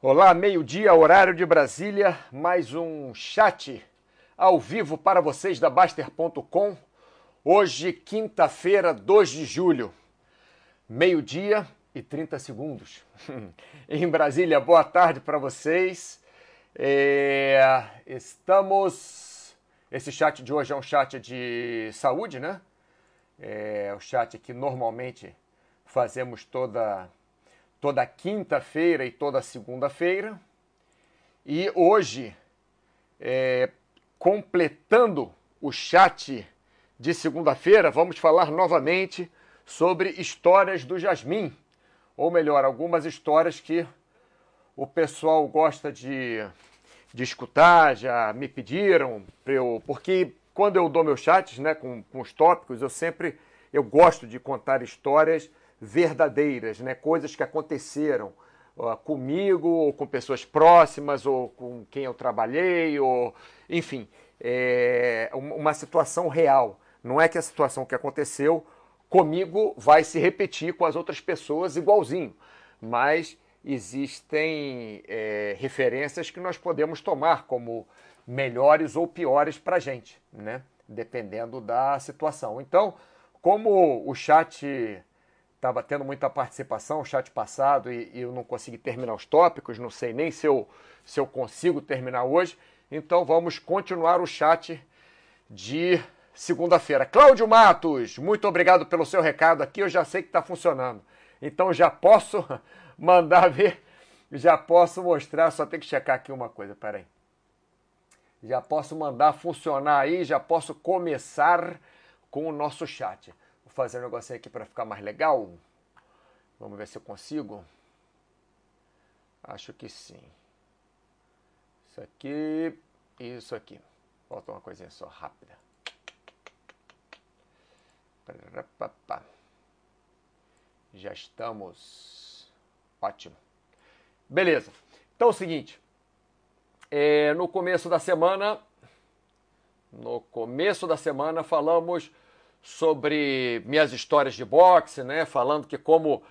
Olá, meio-dia, horário de Brasília, mais um chat ao vivo para vocês da Baster.com. Hoje, quinta-feira, 2 de julho, meio-dia e 30 segundos. em Brasília, boa tarde para vocês. É... Estamos. Esse chat de hoje é um chat de saúde, né? É o chat que normalmente fazemos toda toda quinta-feira e toda segunda-feira. E hoje, é, completando o chat de segunda-feira, vamos falar novamente sobre histórias do Jasmim. Ou melhor, algumas histórias que o pessoal gosta de, de escutar, já me pediram, eu, porque quando eu dou meus chats né, com, com os tópicos, eu sempre eu gosto de contar histórias verdadeiras, né? coisas que aconteceram uh, comigo, ou com pessoas próximas, ou com quem eu trabalhei, ou enfim, é uma situação real. Não é que a situação que aconteceu comigo vai se repetir com as outras pessoas igualzinho, mas existem é, referências que nós podemos tomar como melhores ou piores para a gente, né? dependendo da situação. Então, como o chat estava tendo muita participação, o chat passado, e, e, eu não consegui terminar os tópicos, não sei nem se eu, se eu consigo terminar hoje. Então vamos continuar o chat de segunda-feira. Cláudio Matos, muito obrigado pelo seu recado aqui, eu já sei que está funcionando. Então já posso mandar ver, já posso mostrar, só tem que checar aqui uma coisa, peraí. Já posso mandar funcionar aí, já posso começar com o nosso chat fazer um negocinho aqui para ficar mais legal. Vamos ver se eu consigo. Acho que sim. Isso aqui e isso aqui. Falta uma coisinha só rápida. Já estamos. Ótimo. Beleza. Então é o seguinte. É, no começo da semana. No começo da semana falamos sobre minhas histórias de boxe, né? Falando que como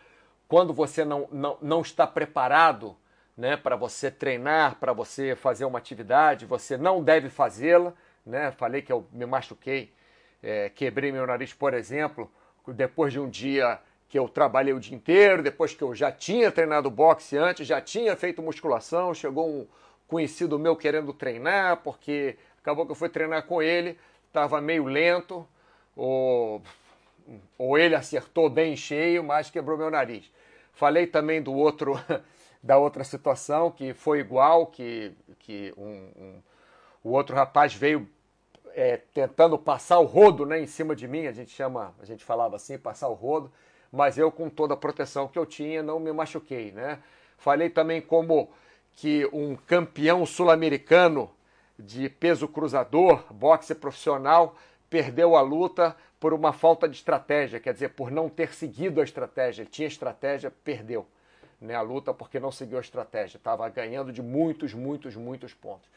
quando você não, não, não está preparado né, para você treinar, para você fazer uma atividade, você não deve fazê-la. Né? Falei que eu me machuquei, é, quebrei meu nariz, por exemplo, depois de um dia que eu trabalhei o dia inteiro, depois que eu já tinha treinado boxe antes, já tinha feito musculação, chegou um conhecido meu querendo treinar, porque acabou que eu fui treinar com ele, estava meio lento, ou, ou ele acertou bem cheio, mas quebrou meu nariz. Falei também do outro, da outra situação que foi igual, que, que um, um, o outro rapaz veio é, tentando passar o rodo né, em cima de mim, a gente chama, a gente falava assim, passar o rodo, mas eu com toda a proteção que eu tinha não me machuquei, né? Falei também como que um campeão sul-americano de peso cruzador, boxe profissional, perdeu a luta por uma falta de estratégia, quer dizer, por não ter seguido a estratégia. Ele tinha estratégia, perdeu né, a luta porque não seguiu a estratégia. Estava ganhando de muitos, muitos, muitos pontos.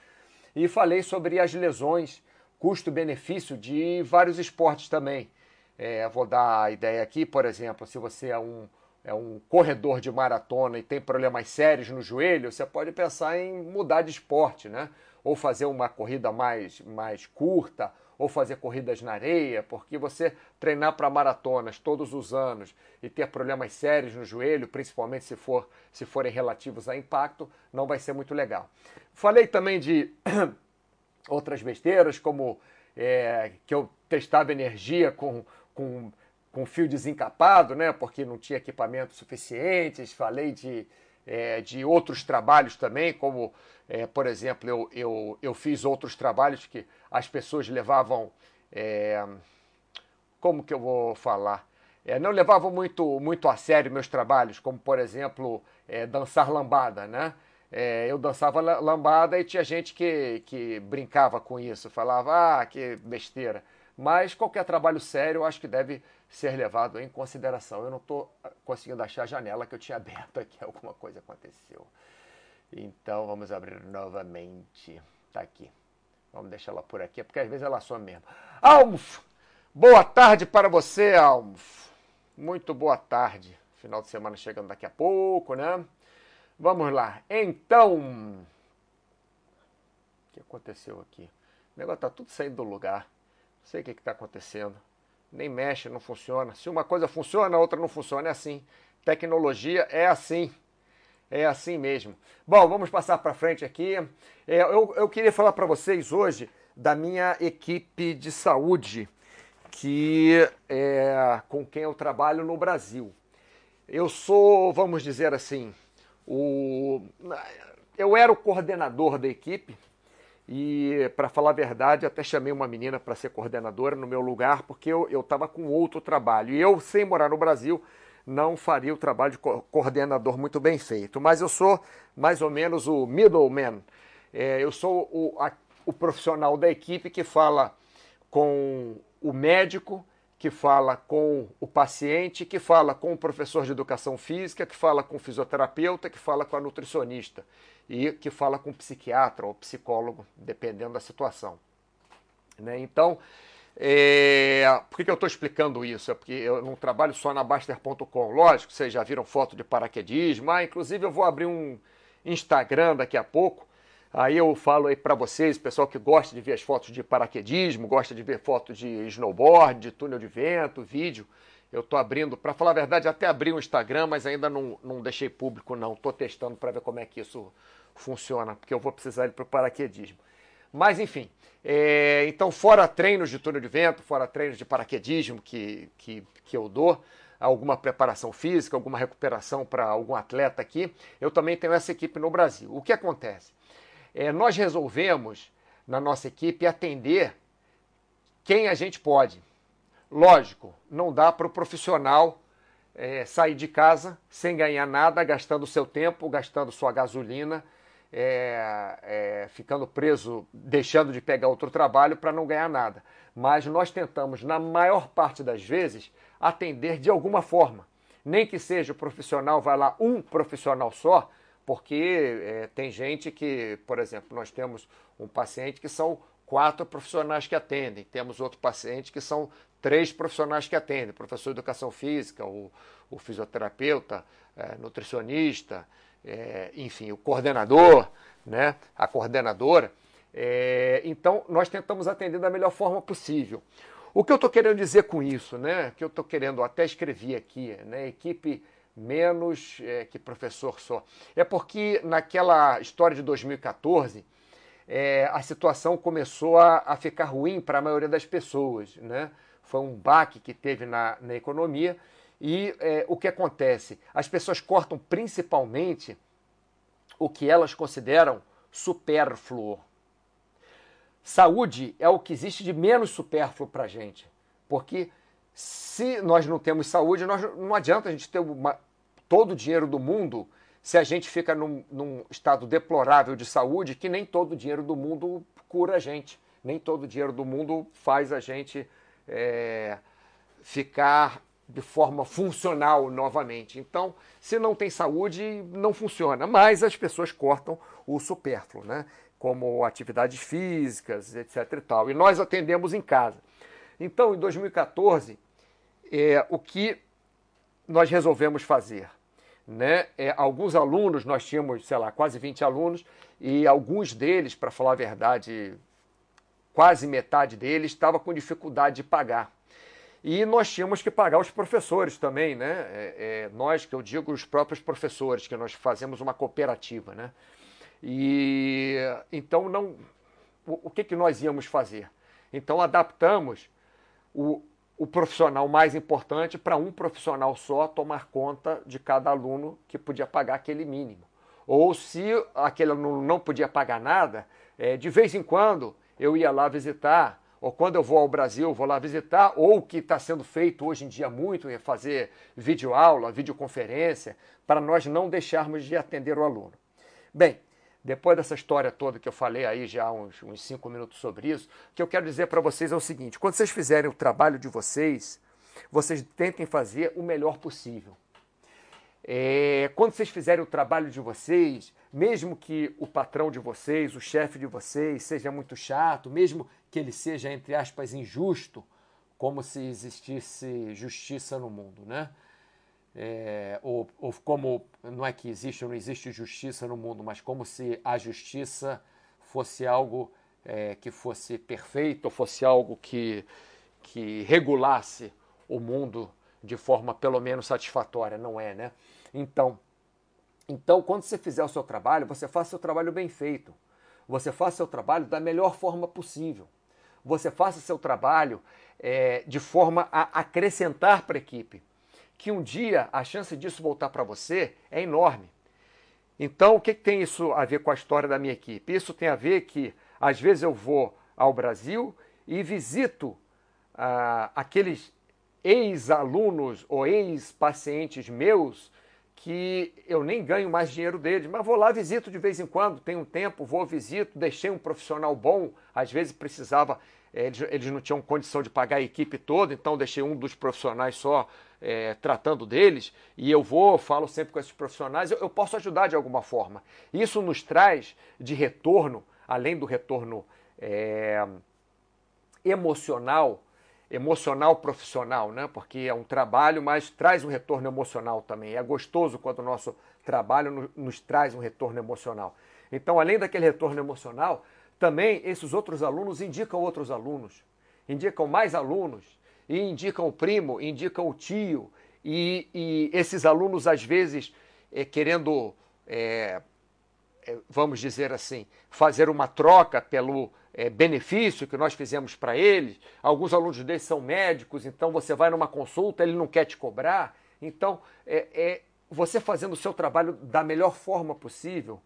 E falei sobre as lesões, custo-benefício de vários esportes também. É, vou dar a ideia aqui, por exemplo, se você é um, é um corredor de maratona e tem problemas sérios no joelho, você pode pensar em mudar de esporte, né? Ou fazer uma corrida mais, mais curta, ou fazer corridas na areia, porque você treinar para maratonas todos os anos e ter problemas sérios no joelho, principalmente se, for, se forem relativos a impacto, não vai ser muito legal. Falei também de outras besteiras, como é, que eu testava energia com, com, com fio desencapado, né, porque não tinha equipamentos suficientes. Falei de, é, de outros trabalhos também, como, é, por exemplo, eu, eu, eu fiz outros trabalhos que as pessoas levavam. É, como que eu vou falar? É, não levavam muito, muito a sério meus trabalhos, como por exemplo é, dançar lambada, né? É, eu dançava lambada e tinha gente que, que brincava com isso, falava, ah, que besteira. Mas qualquer trabalho sério eu acho que deve ser levado em consideração. Eu não estou conseguindo achar a janela que eu tinha aberto aqui, alguma coisa aconteceu. Então vamos abrir novamente. Está aqui. Vamos deixar ela por aqui, porque às vezes ela some mesmo. Almos! Boa tarde para você, Almos. Muito boa tarde. Final de semana chegando daqui a pouco, né? Vamos lá. Então, o que aconteceu aqui? O negócio está tudo saindo do lugar. Não sei o que está acontecendo. Nem mexe, não funciona. Se uma coisa funciona, a outra não funciona. É assim. Tecnologia é assim. É assim mesmo. Bom, vamos passar para frente aqui. É, eu, eu queria falar para vocês hoje da minha equipe de saúde, que é com quem eu trabalho no Brasil. Eu sou, vamos dizer assim, o, eu era o coordenador da equipe e, para falar a verdade, até chamei uma menina para ser coordenadora no meu lugar, porque eu estava com outro trabalho. E eu, sem morar no Brasil, não faria o trabalho de coordenador muito bem feito. Mas eu sou mais ou menos o middleman. É, eu sou o, a, o profissional da equipe que fala com o médico, que fala com o paciente, que fala com o professor de educação física, que fala com o fisioterapeuta, que fala com a nutricionista e que fala com o psiquiatra ou psicólogo, dependendo da situação. Né? Então, é... Por que, eu estou explicando isso? É porque eu não trabalho só na Baster.com. Lógico, vocês já viram foto de paraquedismo. Ah, inclusive eu vou abrir um Instagram daqui a pouco. Aí eu falo aí para vocês, pessoal que gosta de ver as fotos de paraquedismo, gosta de ver fotos de snowboard, de túnel de vento, vídeo. Eu estou abrindo, para falar a verdade, até abri um Instagram, mas ainda não, não deixei público não. Estou testando para ver como é que isso funciona, porque eu vou precisar ele para o paraquedismo. Mas enfim, é, então fora treinos de túnel de vento, fora treinos de paraquedismo que, que, que eu dou, alguma preparação física, alguma recuperação para algum atleta aqui, eu também tenho essa equipe no Brasil. O que acontece? É, nós resolvemos, na nossa equipe, atender quem a gente pode. Lógico, não dá para o profissional é, sair de casa sem ganhar nada, gastando seu tempo, gastando sua gasolina, é, é, ficando preso, deixando de pegar outro trabalho para não ganhar nada. Mas nós tentamos, na maior parte das vezes, atender de alguma forma. Nem que seja o profissional, vai lá um profissional só, porque é, tem gente que, por exemplo, nós temos um paciente que são quatro profissionais que atendem, temos outro paciente que são três profissionais que atendem, professor de educação física, o, o fisioterapeuta, é, nutricionista, é, enfim, o coordenador, né, a coordenadora. É, então, nós tentamos atender da melhor forma possível. O que eu estou querendo dizer com isso, né, que eu estou querendo até escrever aqui, né, equipe menos é, que professor só, é porque naquela história de 2014 é, a situação começou a, a ficar ruim para a maioria das pessoas, né? Foi um baque que teve na, na economia e é, o que acontece? As pessoas cortam principalmente o que elas consideram supérfluo. Saúde é o que existe de menos supérfluo para a gente. Porque se nós não temos saúde, nós, não adianta a gente ter uma, todo o dinheiro do mundo se a gente fica num, num, estado deplorável de saúde, que nem todo o dinheiro do mundo cura a gente. Nem todo o dinheiro do mundo faz a gente é, ficar de forma funcional novamente. Então, se não tem saúde, não funciona. Mas as pessoas cortam o supérfluo, né? como atividades físicas, etc. E, tal. e nós atendemos em casa. Então, em 2014, é, o que nós resolvemos fazer? Né? É, alguns alunos, nós tínhamos, sei lá, quase 20 alunos, e alguns deles, para falar a verdade, quase metade deles, estava com dificuldade de pagar. E nós tínhamos que pagar os professores também, né? É, é, nós, que eu digo, os próprios professores, que nós fazemos uma cooperativa, né? E então não. O, o que, que nós íamos fazer? Então adaptamos o, o profissional mais importante para um profissional só tomar conta de cada aluno que podia pagar aquele mínimo. Ou se aquele aluno não podia pagar nada, é, de vez em quando eu ia lá visitar ou quando eu vou ao Brasil, vou lá visitar, ou o que está sendo feito hoje em dia muito é fazer videoaula, videoconferência, para nós não deixarmos de atender o aluno. Bem, depois dessa história toda que eu falei aí já uns, uns cinco minutos sobre isso, o que eu quero dizer para vocês é o seguinte: quando vocês fizerem o trabalho de vocês, vocês tentem fazer o melhor possível. É, quando vocês fizerem o trabalho de vocês, mesmo que o patrão de vocês, o chefe de vocês, seja muito chato, mesmo que ele seja, entre aspas, injusto, como se existisse justiça no mundo, né? É, ou, ou, como não é que existe ou não existe justiça no mundo, mas como se a justiça fosse algo é, que fosse perfeito, ou fosse algo que, que regulasse o mundo de forma pelo menos satisfatória, não é, né? Então, então quando você fizer o seu trabalho, você faça seu trabalho bem feito. Você faça o seu trabalho da melhor forma possível. Você faça seu trabalho é, de forma a acrescentar para a equipe que um dia a chance disso voltar para você é enorme. Então, o que, tem isso a ver com a história da minha equipe? Isso tem a ver que, às vezes, eu vou ao Brasil e visito ah, aqueles ex-alunos ou ex-pacientes meus que eu nem ganho mais dinheiro deles, mas vou lá, visito de vez em quando, tenho um tempo, vou, visito, deixei um profissional bom, às vezes precisava, eles, eles não tinham condição de pagar a equipe toda, então deixei um dos profissionais só é, tratando deles, e eu vou, falo sempre com esses profissionais, eu, eu posso ajudar de alguma forma. Isso nos traz de retorno, além do retorno é, emocional, emocional profissional, né? porque é um trabalho, mas traz um retorno emocional também. É gostoso quando o nosso trabalho nos traz um retorno emocional. Então, além daquele retorno emocional, também esses outros alunos indicam outros alunos, indicam mais alunos, e indicam o primo, indicam o tio, e, e esses alunos, às vezes, é, querendo, é, é, vamos dizer assim, fazer uma troca pelo benefício que nós fizemos para eles. Alguns alunos desses são médicos, então você vai numa consulta, ele não quer te cobrar. Então, é, você fazendo o seu trabalho da melhor forma possível,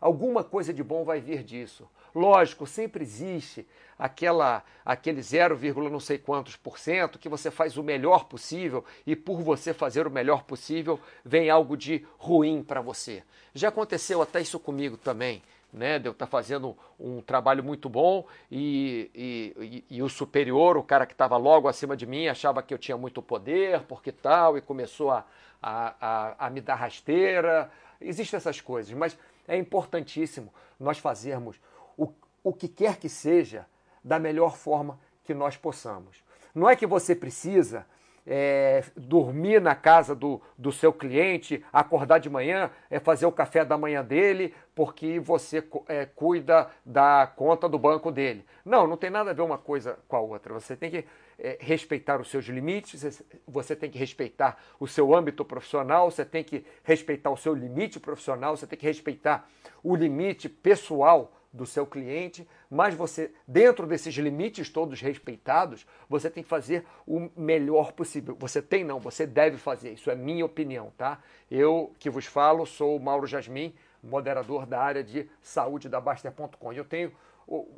alguma coisa de bom vai vir disso. Lógico, sempre existe aquela aquele 0, não sei quantos por cento que você faz o melhor possível e por você fazer o melhor possível vem algo de ruim para você. Já aconteceu até isso comigo também. Né, de eu estar tá fazendo um trabalho muito bom e, e, e, e o superior, o cara que estava logo acima de mim, achava que eu tinha muito poder, porque tal, e começou a, a, a, a me dar rasteira. Existem essas coisas, mas é importantíssimo nós fazermos o, o que quer que seja da melhor forma que nós possamos. Não é que você precisa é, dormir na casa do, do seu cliente, acordar de manhã, é, fazer o café da manhã dele, porque você é, cuida da conta do banco dele. Não, não tem nada a ver uma coisa com a outra. Você tem que é, respeitar os seus limites, você tem que respeitar o seu âmbito profissional, você tem que respeitar o seu limite profissional, você tem que respeitar o limite pessoal do seu cliente, mas você, dentro desses limites todos respeitados, você tem que fazer o melhor possível. Você tem não, você deve fazer. Isso é minha opinião, tá? Eu que vos falo, sou o Mauro Jasmin, moderador da área de saúde da Baster.com. Eu tenho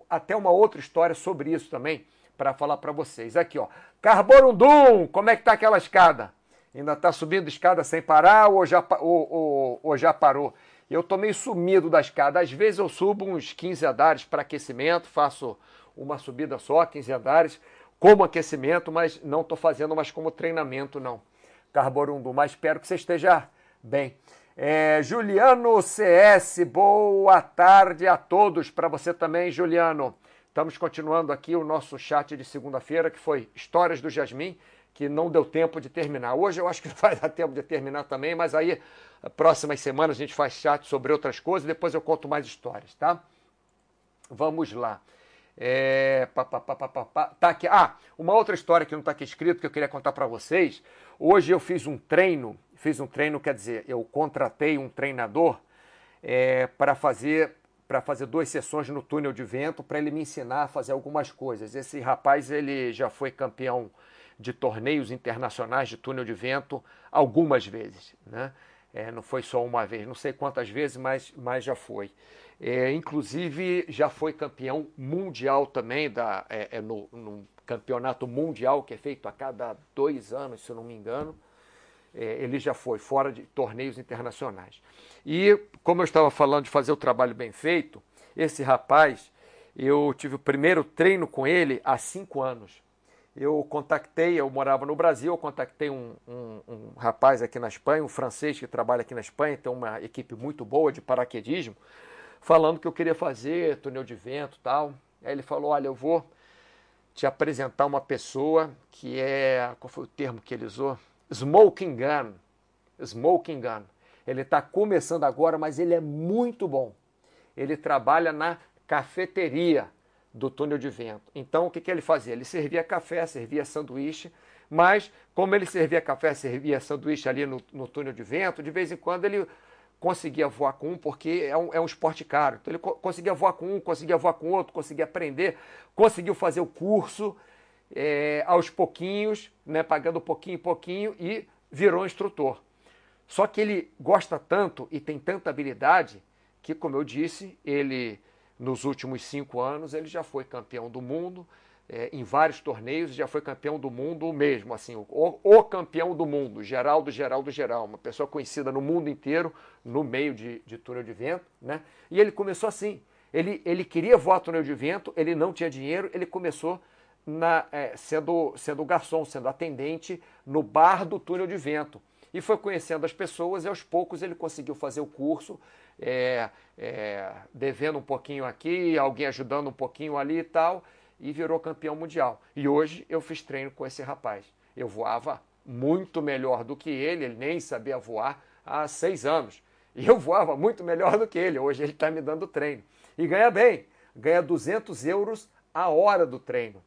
até uma outra história sobre isso também para falar para vocês. Aqui, ó. Carborundum, como é que tá aquela escada? Ainda está subindo escada sem parar ou já, ou, ou, ou já parou? Eu estou meio sumido da escada. Às vezes eu subo uns 15 andares para aquecimento, faço uma subida só, 15 andares, como aquecimento, mas não estou fazendo mais como treinamento, não. Carborundu, mas espero que você esteja bem. É, Juliano CS, boa tarde a todos. Para você também, Juliano. Estamos continuando aqui o nosso chat de segunda-feira, que foi Histórias do Jasmim que não deu tempo de terminar. Hoje eu acho que vai dar tempo de terminar também, mas aí próximas semanas a gente faz chat sobre outras coisas, depois eu conto mais histórias, tá? Vamos lá. É, pá, pá, pá, tá aqui. Ah, uma outra história que não está aqui escrito que eu queria contar para vocês. Hoje eu fiz um treino, fiz um treino, quer dizer, eu contratei um treinador é, para fazer para fazer duas sessões no túnel de vento para ele me ensinar a fazer algumas coisas. Esse rapaz ele já foi campeão de torneios internacionais de túnel de vento algumas vezes. Né? É, não foi só uma vez, não sei quantas vezes, mas, mas já foi. É, inclusive, já foi campeão mundial também, da, é, é no, no, campeonato mundial que é feito a cada dois anos, se eu não me engano. É, ele já foi fora de torneios internacionais. E, como eu estava falando de fazer o trabalho bem feito, esse rapaz, eu tive o primeiro treino com ele há cinco anos eu contactei, eu morava no Brasil, eu contactei um, um, um, rapaz aqui na Espanha, um francês que trabalha aqui na Espanha, tem uma equipe muito boa de paraquedismo, falando que eu queria fazer túnel de vento tal. Aí ele falou, olha, eu vou te apresentar uma pessoa que é, qual foi o termo que ele usou? Smoking gun. Smoking Gun. Ele está começando agora, mas ele é muito bom. Ele trabalha na cafeteria do túnel de vento. Então, o que, que ele fazia? Ele servia café, servia sanduíche, mas como ele servia café, servia sanduíche ali no, no túnel de vento, de vez em quando ele conseguia voar com um, porque é um, é um esporte caro. Então, ele co conseguia voar com um, conseguia voar com outro, conseguia aprender, conseguiu fazer o curso é, aos pouquinhos, né, pagando pouquinho em pouquinho, e virou instrutor. Só que ele gosta tanto e tem tanta habilidade que, como eu disse, ele nos últimos cinco anos ele já foi campeão do mundo é, em vários torneios, já foi campeão do mundo mesmo, assim, o, o, campeão do mundo, Geraldo, Geraldo, Geral, uma pessoa conhecida no mundo inteiro, no meio de, de túnel de vento, né? E ele começou assim, ele, ele queria voar túnel de vento, ele não tinha dinheiro, ele começou na, é, sendo, sendo garçom, sendo atendente no bar do túnel de vento e foi conhecendo as pessoas e aos poucos ele conseguiu fazer o curso, é, é, devendo um pouquinho aqui, alguém ajudando um pouquinho ali e tal, e virou campeão mundial. E hoje eu fiz treino com esse rapaz. Eu voava muito melhor do que ele, ele nem sabia voar há seis anos. E eu voava muito melhor do que ele, hoje ele está me dando treino. E ganha bem, ganha 200 euros a hora do treino.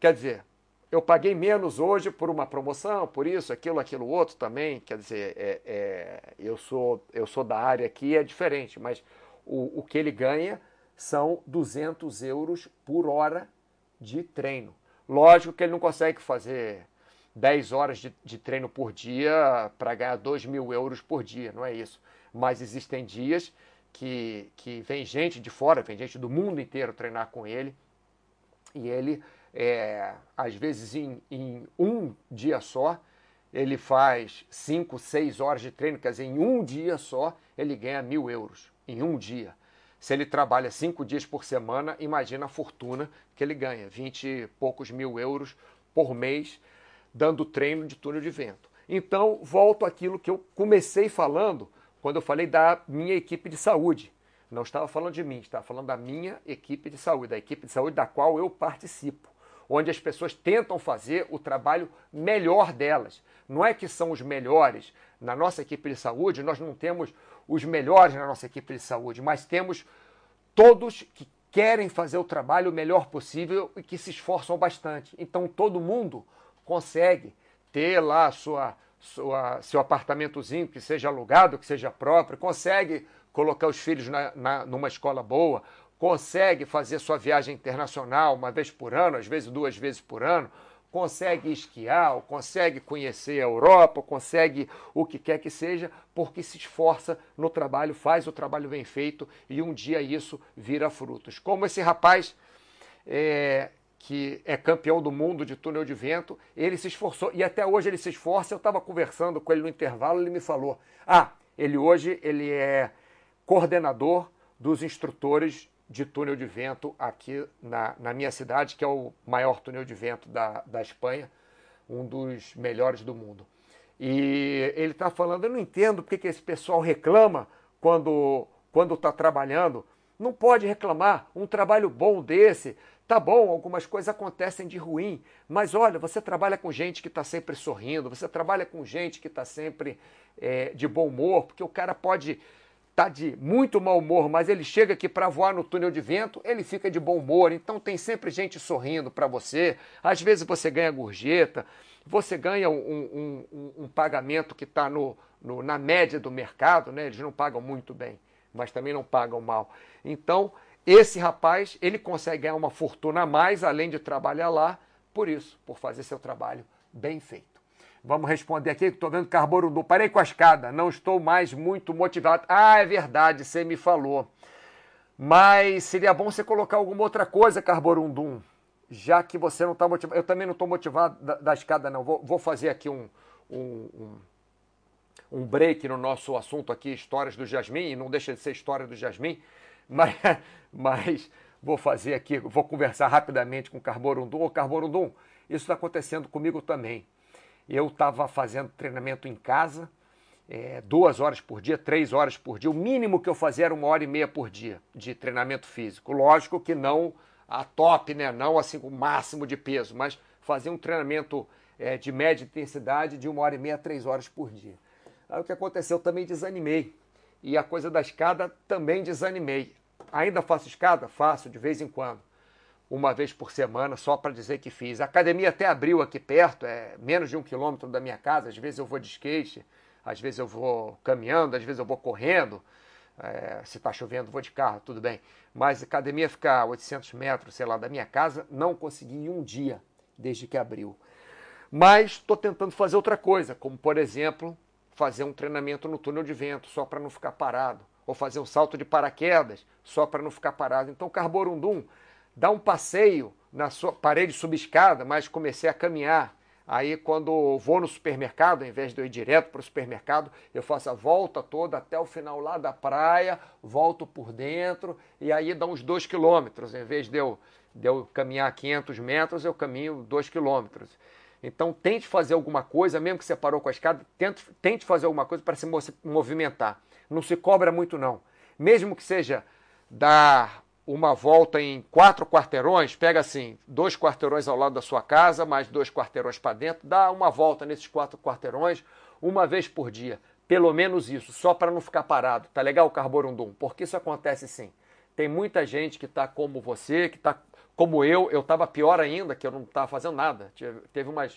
Quer dizer, eu paguei menos hoje por uma promoção, por isso, aquilo, aquilo outro também. Quer dizer, é, é, eu, sou, eu sou da área aqui, é diferente, mas o, o que ele ganha são 200 euros por hora de treino. Lógico que ele não consegue fazer 10 horas de, de treino por dia para ganhar 2 mil euros por dia, não é isso. Mas existem dias que, que vem gente de fora, vem gente do mundo inteiro treinar com ele e ele é, às vezes em, em, um dia só, ele faz cinco, seis horas de treino, quer dizer, em um dia só ele ganha mil euros, em um dia. Se ele trabalha cinco dias por semana, imagina a fortuna que ele ganha, vinte e poucos mil euros por mês, dando treino de túnel de vento. Então, volto àquilo que eu comecei falando quando eu falei da minha equipe de saúde. Não estava falando de mim, estava falando da minha equipe de saúde, da equipe de saúde da qual eu participo onde as pessoas tentam fazer o trabalho melhor delas. Não é que são os melhores. Na nossa equipe de saúde, nós não temos os melhores na nossa equipe de saúde, mas temos todos que querem fazer o trabalho o melhor possível e que se esforçam bastante. Então todo mundo consegue ter lá sua, sua, seu apartamentozinho, que seja alugado, que seja próprio, consegue colocar os filhos na, na, numa escola boa, consegue fazer sua viagem internacional uma vez por ano, às vezes duas vezes por ano, consegue esquiar, consegue conhecer a Europa, consegue o que quer que seja, porque se esforça no trabalho, faz o trabalho bem feito e um dia isso vira frutos. Como esse rapaz é, que é campeão do mundo de túnel de vento, ele se esforçou e até hoje ele se esforça. Eu estava conversando com ele no intervalo, ele me falou: ah, ele hoje ele é coordenador dos instrutores de túnel de vento aqui na, na minha cidade, que é o maior túnel de vento da, da Espanha, um dos melhores do mundo. E ele está falando, eu não entendo porque que esse pessoal reclama quando quando está trabalhando. Não pode reclamar, um trabalho bom desse, tá bom, algumas coisas acontecem de ruim, mas olha, você trabalha com gente que está sempre sorrindo, você trabalha com gente que está sempre é, de bom humor, porque o cara pode está de muito mau humor, mas ele chega aqui para voar no túnel de vento, ele fica de bom humor. Então tem sempre gente sorrindo para você. Às vezes você ganha gorjeta, você ganha um, um, um, um pagamento que está no, no, na média do mercado, né? Eles não pagam muito bem, mas também não pagam mal. Então esse rapaz ele consegue ganhar uma fortuna a mais, além de trabalhar lá, por isso, por fazer seu trabalho bem feito. Vamos responder aqui, estou vendo Carborundu. Parei com a escada, não estou mais muito motivado. Ah, é verdade, você me falou. Mas seria bom você colocar alguma outra coisa, Carborundum, já que você não está motivado. Eu também não estou motivado da, da, escada, não. Vou, vou fazer aqui um, um, um, um, break no nosso assunto aqui, histórias do Jasmin, e não deixa de ser história do Jasmin, mas, mas vou fazer aqui, vou conversar rapidamente com o Carborundum. Ô, Carborundum, isso está acontecendo comigo também. Eu estava fazendo treinamento em casa, é, duas horas por dia, três horas por dia. O mínimo que eu fazia era uma hora e meia por dia de treinamento físico. Lógico que não a top, né? não assim o máximo de peso, mas fazia um treinamento é, de média intensidade de uma hora e meia, três horas por dia. Aí o que aconteceu? Eu também desanimei. E a coisa da escada também desanimei. Ainda faço escada? Faço, de vez em quando. Uma vez por semana, só para dizer que fiz. A academia até abriu aqui perto, é menos de um quilômetro da minha casa. Às vezes eu vou de skate, às vezes eu vou caminhando, às vezes eu vou correndo. É, se está chovendo, vou de carro, tudo bem. Mas a academia fica a 800 metros, sei lá, da minha casa, não consegui em um dia, desde que abriu. Mas estou tentando fazer outra coisa, como por exemplo, fazer um treinamento no túnel de vento, só para não ficar parado. Ou fazer um salto de paraquedas, só para não ficar parado. Então, Carborundum, dá um passeio na sua parede subescada, mas comecei a caminhar Aí, quando vou no supermercado, ao invés de eu ir direto para o supermercado, eu faço a volta toda até o final lá da praia, volto por dentro e aí dá uns 2 quilômetros. Em vez de eu, de eu caminhar 500 metros, eu caminho 2 quilômetros. Então, tente fazer alguma coisa, mesmo que você parou com a escada, tente, tente fazer alguma coisa para se movimentar. Não se cobra muito, não. Mesmo que seja dar uma volta em quatro quarteirões, pega assim, dois quarteirões ao lado da sua casa, mais dois quarteirões para dentro, dá uma volta nesses quatro quarteirões uma vez por dia. Pelo menos isso, só para não ficar parado. Tá legal, Carborundum? Porque isso acontece sim. Tem muita gente que está como você, que está como eu. Eu estava pior ainda, que eu não estava fazendo nada. Teve umas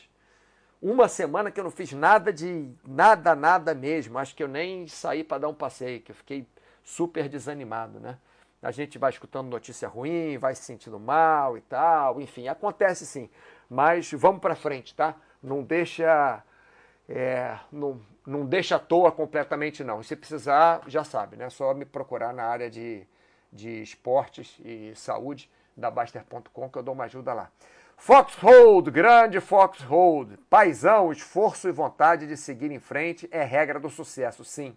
uma semana que eu não fiz nada de nada, nada mesmo. Acho que eu nem saí para dar um passeio, que eu fiquei super desanimado, né? A gente vai escutando notícia ruim, vai se sentindo mal e tal, enfim, acontece sim. Mas vamos para frente, tá? Não deixa, é, não, não deixa à toa completamente não. se precisar, já sabe, né? Só me procurar na área de, de esportes e saúde da Baster.com que eu dou uma ajuda lá. Foxhold, grande Foxhold, paisão, esforço e vontade de seguir em frente é regra do sucesso, sim.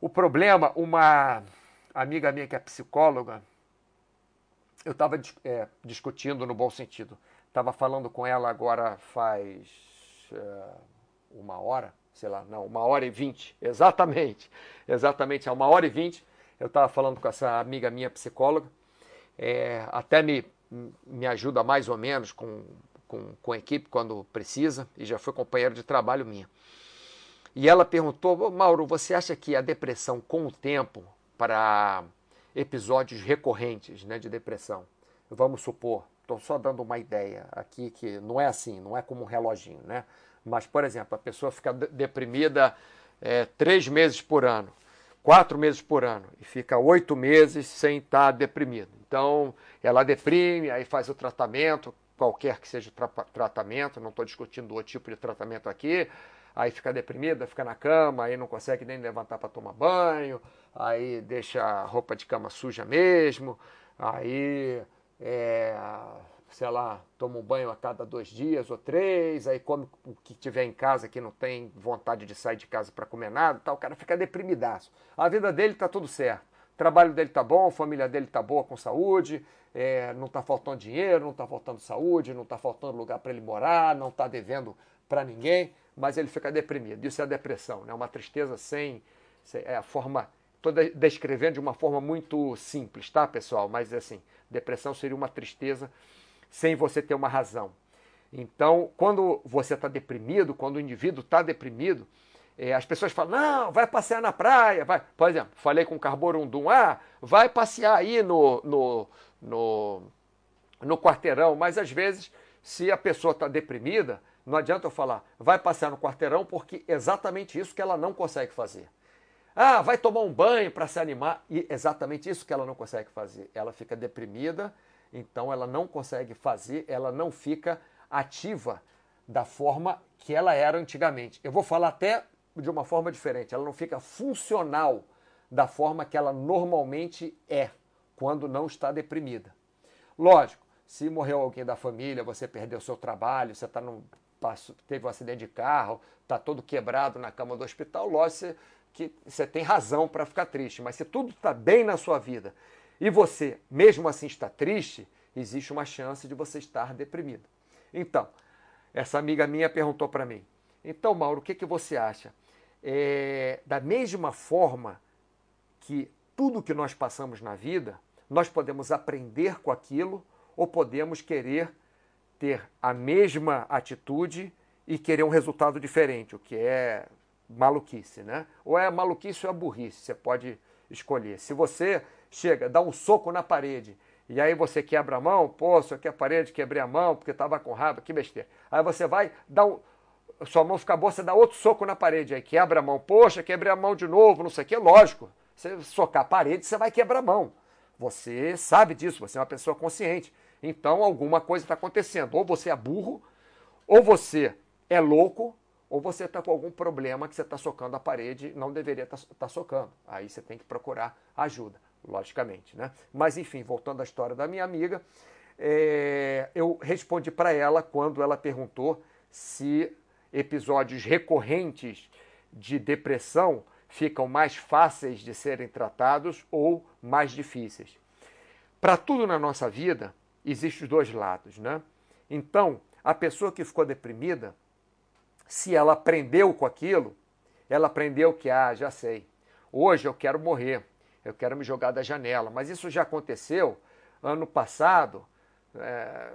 O problema, uma amiga minha que é psicóloga, eu estava é, discutindo no bom sentido. Estava falando com ela agora faz é, uma hora, sei lá, não, uma hora e vinte, exatamente, exatamente, há uma hora e vinte, eu estava falando com essa amiga minha psicóloga, é, até me, me ajuda mais ou menos com, com, com a equipe quando precisa, e já foi companheiro de trabalho minha. E ela perguntou, Mauro, você acha que a depressão com o tempo para episódios recorrentes né, de depressão. Vamos supor, estou só dando uma ideia aqui que não é assim, não é como um reloginho, né? Mas, por exemplo, a pessoa fica deprimida é, três meses por ano, quatro meses por ano, e fica oito meses sem estar tá deprimida. Então, ela deprime, aí faz o tratamento, qualquer que seja o tra tratamento, não estou discutindo o tipo de tratamento aqui, aí fica deprimida, fica na cama, aí não consegue nem levantar para tomar banho, aí deixa a roupa de cama suja mesmo, aí, é, sei lá, toma um banho a cada dois dias ou três, aí come o que tiver em casa que não tem vontade de sair de casa para comer nada, tal, o cara fica deprimidaço. A vida dele tá tudo certo. O trabalho dele tá bom, a família dele tá boa com saúde, é, não tá faltando dinheiro, não tá faltando saúde, não tá faltando lugar para ele morar, não tá devendo para ninguém mas ele fica deprimido. Isso é a depressão, né? uma tristeza sem, sem é a forma. Estou descrevendo de uma forma muito simples, tá, pessoal? Mas assim, depressão seria uma tristeza sem você ter uma razão. Então, quando você está deprimido, quando o indivíduo está deprimido, é, as pessoas falam, não, vai passear na praia, vai. Por exemplo, falei com o Carborundum, ah, vai passear aí no, no, no, no quarteirão, mas às vezes, se a pessoa está deprimida, não adianta eu falar, vai passear no quarteirão, porque exatamente isso que ela não consegue fazer. Ah, vai tomar um banho para se animar. E exatamente isso que ela não consegue fazer. Ela fica deprimida, então ela não consegue fazer, ela não fica ativa da forma que ela era antigamente. Eu vou falar até de uma forma diferente. Ela não fica funcional da forma que ela normalmente é quando não está deprimida. Lógico, se morreu alguém da família, você perdeu seu trabalho, você está num passou, teve um acidente de carro, está todo quebrado na cama do hospital, lógico que você tem razão para ficar triste. Mas se tudo está bem na sua vida e você, mesmo assim, está triste, existe uma chance de você estar deprimido. Então, essa amiga minha perguntou para mim: então, Mauro, o que, que você acha? É, da mesma forma que tudo que nós passamos na vida, nós podemos aprender com aquilo ou podemos querer ter a mesma atitude e querer um resultado diferente, o que é maluquice, né? Ou é maluquice ou é burrice, você pode escolher. Se você chega, dá um soco na parede e aí você quebra a mão, pô, só que a parede quebrei a mão porque estava com raiva, que besteira. Aí você vai dar um, sua mão fica boa, você dá outro soco na parede, aí quebra a mão, poxa, quebrei a mão de novo, não sei o que, lógico. Você socar a parede, você vai quebrar a mão. Você sabe disso, você é uma pessoa consciente. Então alguma coisa está acontecendo. Ou você é burro, ou você é louco, ou você está com algum problema que você está socando a parede não deveria estar tá, tá socando. Aí você tem que procurar ajuda, logicamente. Né? Mas enfim, voltando à história da minha amiga, é, eu respondi para ela quando ela perguntou se episódios recorrentes de depressão ficam mais fáceis de serem tratados ou mais difíceis. Para tudo na nossa vida, existem os dois lados, né? Então, a pessoa que ficou deprimida, se ela aprendeu com aquilo, ela aprendeu que, ah, já sei, hoje eu quero morrer, eu quero me jogar da janela. Mas isso já aconteceu ano passado, é,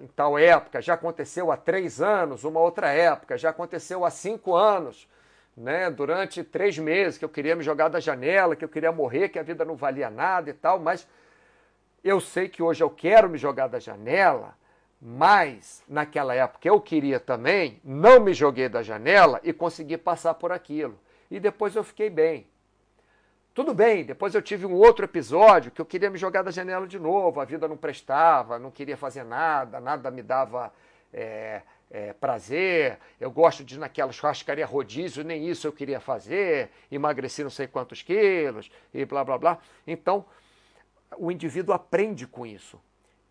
em tal época, já aconteceu há três anos, uma outra época, já aconteceu há cinco anos, né? durante três meses, que eu queria me jogar da janela, que eu queria morrer, que a vida não valia nada e tal, mas eu sei que hoje eu quero me jogar da janela, mas naquela época eu queria também, não me joguei da janela e consegui passar por aquilo. E depois eu fiquei bem. Tudo bem, depois eu tive um outro episódio que eu queria me jogar da janela de novo, a vida não prestava, não queria fazer nada, nada me dava é, é, prazer, eu gosto de ir naquela churrascaria rodízio, nem isso eu queria fazer, emagreci não sei quantos quilos e blá blá blá. Então, o indivíduo aprende com isso.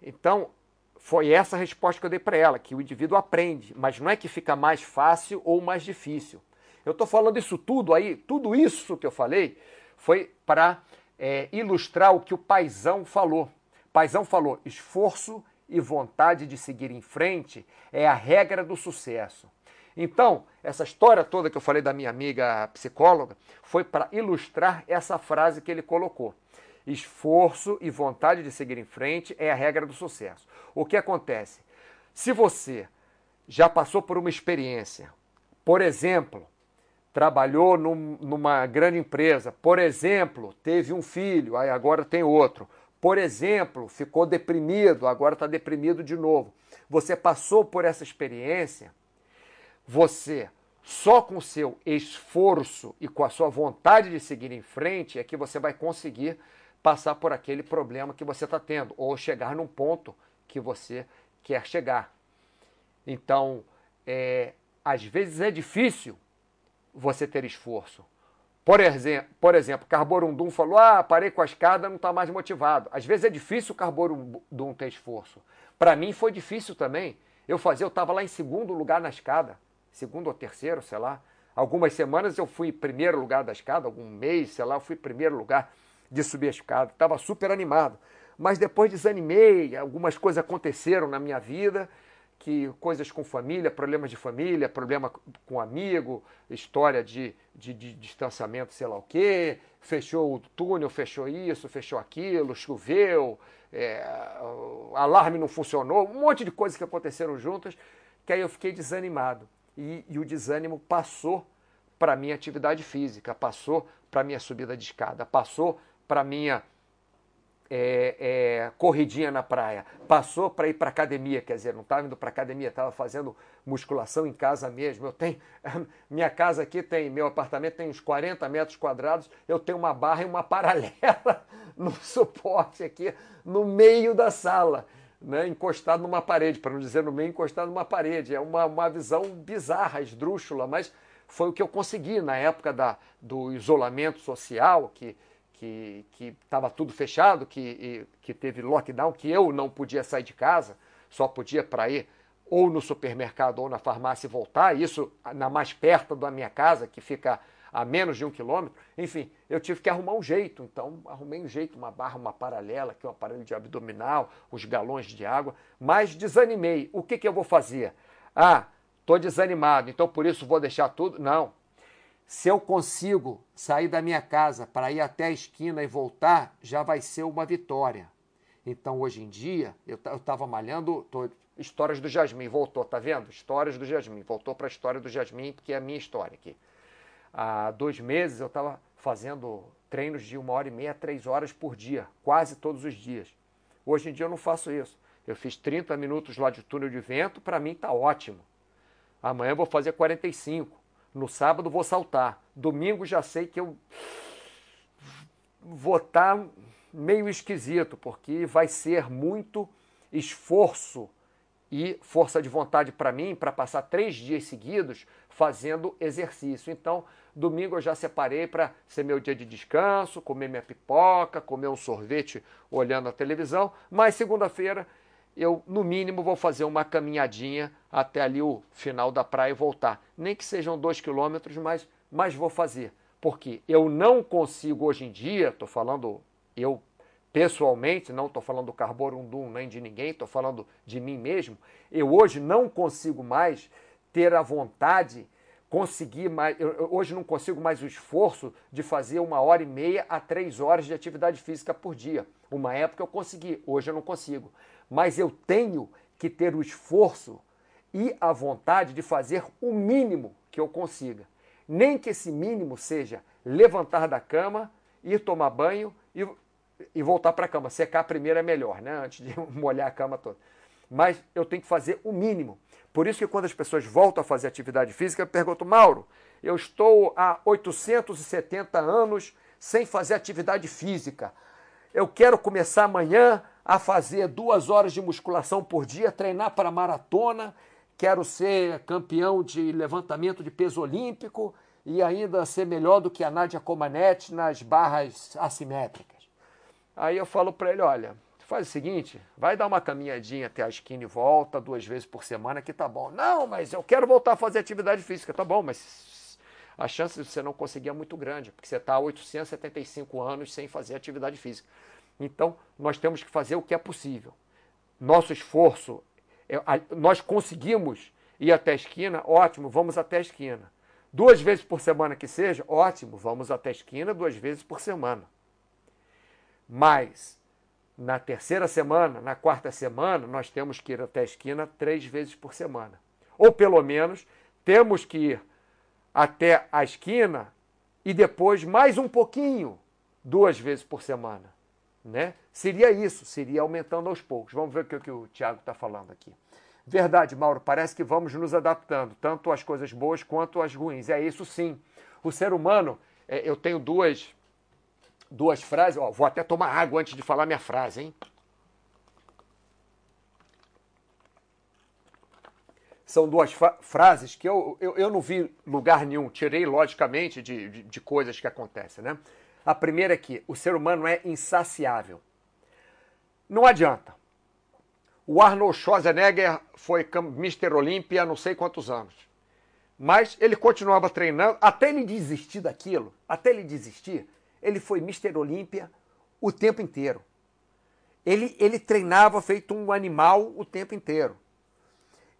Então, foi essa a resposta que eu dei para ela, que o indivíduo aprende, mas não é que fica mais fácil ou mais difícil. Eu estou falando isso tudo aí, tudo isso que eu falei, foi para é, ilustrar o que o Paisão falou. Paisão falou: esforço e vontade de seguir em frente é a regra do sucesso. Então, essa história toda que eu falei da minha amiga psicóloga foi para ilustrar essa frase que ele colocou. Esforço e vontade de seguir em frente é a regra do sucesso. O que acontece? Se você já passou por uma experiência, por exemplo, trabalhou num, numa grande empresa, por exemplo, teve um filho, aí agora tem outro. Por exemplo, ficou deprimido, agora está deprimido de novo. Você passou por essa experiência, você só com o seu esforço e com a sua vontade de seguir em frente é que você vai conseguir passar por aquele problema que você está tendo, ou chegar num ponto que você quer chegar. Então, é, às vezes é difícil você ter esforço. Por, exemplo, por exemplo, Carborundum falou: ah, parei com a escada, não está mais motivado. Às vezes é difícil o Carborundum ter esforço. Para mim foi difícil também. Eu fazia, eu estava lá em segundo lugar na escada, segundo ou terceiro, sei lá. Algumas semanas eu fui primeiro lugar da escada, algum mês, sei lá, eu fui primeiro lugar de subir a escada. Estava super animado. Mas depois desanimei, algumas coisas aconteceram na minha vida que coisas com família, problemas de família, problema com amigo, história de, de, de, distanciamento, sei lá o quê, fechou o túnel, fechou isso, fechou aquilo, choveu, é, alarme não funcionou, um monte de coisas que aconteceram juntas, que aí eu fiquei desanimado. E, e o desânimo passou para a minha atividade física, passou para a minha subida de escada, passou para minha é, é, corridinha na praia, passou para ir para academia, quer dizer, não estava indo para academia, estava fazendo musculação em casa mesmo. Eu tenho minha casa aqui tem, meu apartamento tem uns 40 metros quadrados, eu tenho uma barra e uma paralela no suporte aqui no meio da sala. Né, encostado numa parede, para não dizer no meio, encostado numa parede. É uma, uma visão bizarra, esdrúxula, mas foi o que eu consegui na época da, do isolamento social, que que estava tudo fechado, que, que teve lockdown, que eu não podia sair de casa, só podia para ir ou no supermercado ou na farmácia e voltar, isso na mais perto da minha casa, que fica a menos de um quilômetro. Enfim, eu tive que arrumar um jeito. Então, arrumei um jeito, uma barra, uma paralela, que é um aparelho de abdominal, os galões de água, mas desanimei. O que, que eu vou fazer? Ah, estou desanimado, então por isso vou deixar tudo? Não. Se eu consigo sair da minha casa para ir até a esquina e voltar, já vai ser uma vitória. Então, hoje em dia, eu estava malhando, tô, histórias do Jasmim, voltou, tá vendo? Histórias do Jasmim, voltou para a história do Jasmim, porque é a minha história aqui. há dois meses eu estava fazendo treinos de uma hora e meia, três horas por dia, quase todos os dias. Hoje em dia eu não faço isso. Eu fiz 30 minutos lá de túnel de vento, para mim está ótimo. Amanhã eu vou fazer 45. No sábado vou saltar. Domingo já sei que eu vou estar tá meio esquisito, porque vai ser muito esforço e força de vontade para mim para passar três dias seguidos fazendo exercício. Então, domingo eu já separei para ser meu dia de descanso, comer minha pipoca, comer um sorvete olhando a televisão, mas segunda-feira eu, no mínimo, vou fazer uma caminhadinha até ali o final da praia e voltar. Nem que sejam dois quilômetros, mas, mas vou fazer. Porque eu não consigo hoje em dia, estou falando eu pessoalmente, não estou falando do Carborundum nem de ninguém, estou falando de mim mesmo, eu hoje não consigo mais ter a vontade, conseguir mais, eu, hoje não consigo mais o esforço de fazer uma hora e meia a três horas de atividade física por dia. Uma época eu consegui, hoje eu não consigo. Mas eu tenho que ter o esforço e a vontade de fazer o mínimo que eu consiga. Nem que esse mínimo seja levantar da cama, ir tomar banho e e voltar para a cama. Secar primeiro é melhor, né? Antes de molhar a cama toda. Mas eu tenho que fazer o mínimo. Por isso que quando as pessoas voltam a fazer atividade física, eu pergunto, Mauro, eu estou há 870 anos sem fazer atividade física. Eu quero começar amanhã a fazer duas horas de musculação por dia, treinar para maratona, quero ser campeão de levantamento de peso olímpico e ainda ser melhor do que a Nádia Comaneci nas barras assimétricas. Aí eu falo para ele, olha, faz o seguinte, vai dar uma caminhadinha até a esquina e volta duas vezes por semana que tá bom. Não, mas eu quero voltar a fazer atividade física. Tá bom, mas a chance de você não conseguir é muito grande, porque você está há 875 anos sem fazer atividade física. Então, nós temos que fazer o que é possível. Nosso esforço, nós conseguimos ir até a esquina, ótimo, vamos até a esquina. Duas vezes por semana que seja, ótimo, vamos até a esquina duas vezes por semana. Mas na terceira semana, na quarta semana, nós temos que ir até a esquina três vezes por semana. Ou pelo menos temos que ir até a esquina e depois mais um pouquinho, duas vezes por semana. Né? Seria isso, seria aumentando aos poucos. Vamos ver o que, que o Tiago está falando aqui. Verdade, Mauro, parece que vamos nos adaptando, tanto às coisas boas quanto às ruins. É isso sim. O ser humano, é, eu tenho duas duas frases. Ó, vou até tomar água antes de falar minha frase, hein? São duas frases que eu, eu, eu, não vi lugar nenhum, tirei logicamente de, de, de coisas que acontecem, né? A primeira é que o ser humano é insaciável. Não adianta. O Arnold Schwarzenegger foi Mr. Olímpia não sei quantos anos. Mas ele continuava treinando, até ele desistir daquilo, até ele desistir, ele foi Mr. Olímpia o tempo inteiro. Ele, ele treinava feito um animal o tempo inteiro.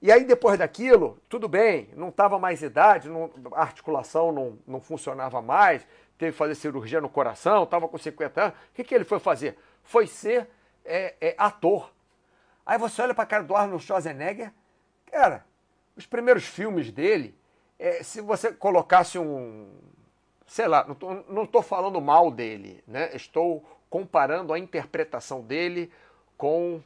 E aí, depois daquilo, tudo bem, não estava mais idade, não, a articulação não, não funcionava mais, teve que fazer cirurgia no coração, estava com 50 anos. O que, que ele foi fazer? Foi ser é, é, ator. Aí você olha para a cara do Arnold Schwarzenegger, cara, os primeiros filmes dele, é, se você colocasse um, sei lá, não estou falando mal dele, né? Estou comparando a interpretação dele com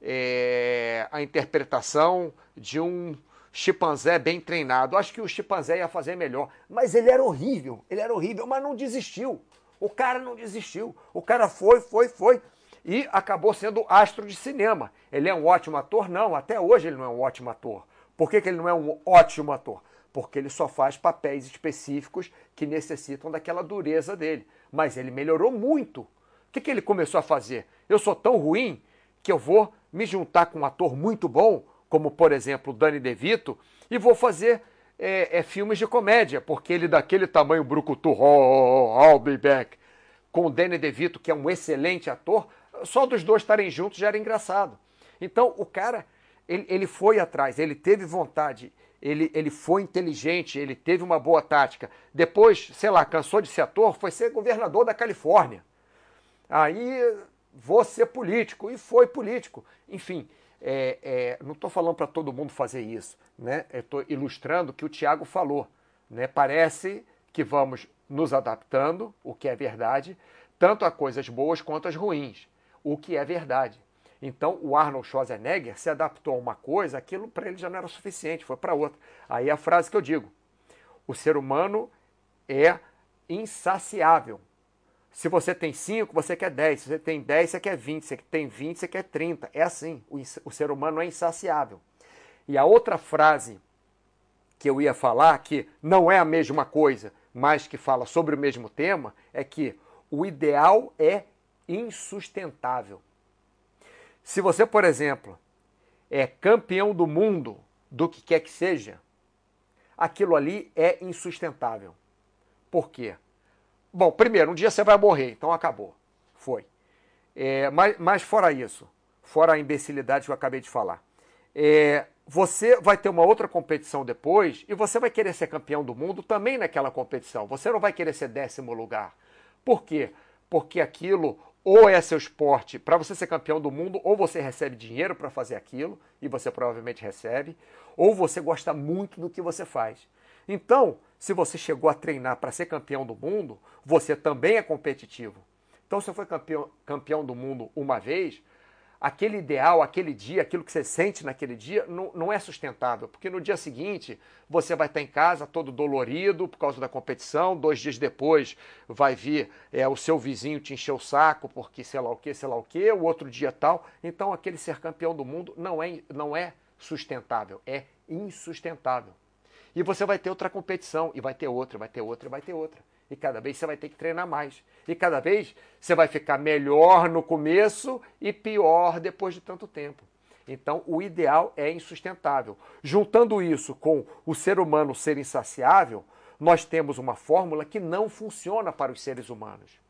é, a interpretação de um chimpanzé bem treinado. Acho que o chimpanzé ia fazer melhor, mas ele era horrível, ele era horrível, mas não desistiu. O cara não desistiu. O cara foi, foi, foi e acabou sendo astro de cinema. Ele é um ótimo ator? Não, até hoje ele não é um ótimo ator. Por que, que ele não é um ótimo ator? porque ele só faz papéis específicos que necessitam daquela dureza dele. Mas ele melhorou muito. O que, que ele começou a fazer? Eu sou tão ruim que eu vou me juntar com um ator muito bom, como por exemplo Danny DeVito, e vou fazer é, é, filmes de comédia, porque ele daquele tamanho brucutu, oh, oh, oh, I'll be back, com o Danny DeVito, que é um excelente ator, só dos dois estarem juntos já era engraçado. Então o cara, ele, ele foi atrás, ele teve vontade ele, ele foi inteligente, ele teve uma boa tática. Depois, sei lá, cansou de ser ator, foi ser governador da Califórnia. Aí vou ser político, e foi político. Enfim, é, é, não estou falando para todo mundo fazer isso, né? Estou ilustrando o que o Tiago falou. Né? Parece que vamos nos adaptando, o que é verdade, tanto a coisas boas quanto as ruins, o que é verdade. Então o Arnold Schwarzenegger se adaptou a uma coisa, aquilo para ele já não era suficiente, foi para outra. Aí é a frase que eu digo: o ser humano é insaciável. Se você tem 5, você quer 10. Se você tem 10, você quer 20. Se você tem 20, você quer 30. É assim. O, o ser humano é insaciável. E a outra frase que eu ia falar, que não é a mesma coisa, mas que fala sobre o mesmo tema, é que o ideal é insustentável. Se você, por exemplo, é campeão do mundo do que quer que seja, aquilo ali é insustentável. Por quê? Bom, primeiro, um dia você vai morrer, então acabou. Foi. É, mas, mas fora isso, fora a imbecilidade que eu acabei de falar, é, você vai ter uma outra competição depois e você vai querer ser campeão do mundo também naquela competição. Você não vai querer ser décimo lugar. Por quê? Porque aquilo ou é seu esporte para você ser campeão do mundo, ou você recebe dinheiro para fazer aquilo, e você provavelmente recebe, ou você gosta muito do que você faz. Então, se você chegou a treinar para ser campeão do mundo, você também é competitivo. Então, se você foi campeão, campeão do mundo uma vez, aquele ideal, aquele dia, aquilo que você sente naquele dia, não, não é sustentável. Porque no dia seguinte, você vai estar em casa todo dolorido por causa da competição, dois dias depois vai vir é, o seu vizinho te encher o saco porque sei lá o que, sei lá o que, o outro dia tal. Então, aquele ser campeão do mundo não é, não é sustentável, é insustentável. E você vai ter outra competição, e vai ter outra, vai ter outra, vai ter outra. E cada vez você vai ter que treinar mais. E cada vez você vai ficar melhor no começo e pior depois de tanto tempo. Então, o ideal é insustentável. Juntando isso com o ser humano ser insaciável, nós temos uma fórmula que não funciona para os seres humanos.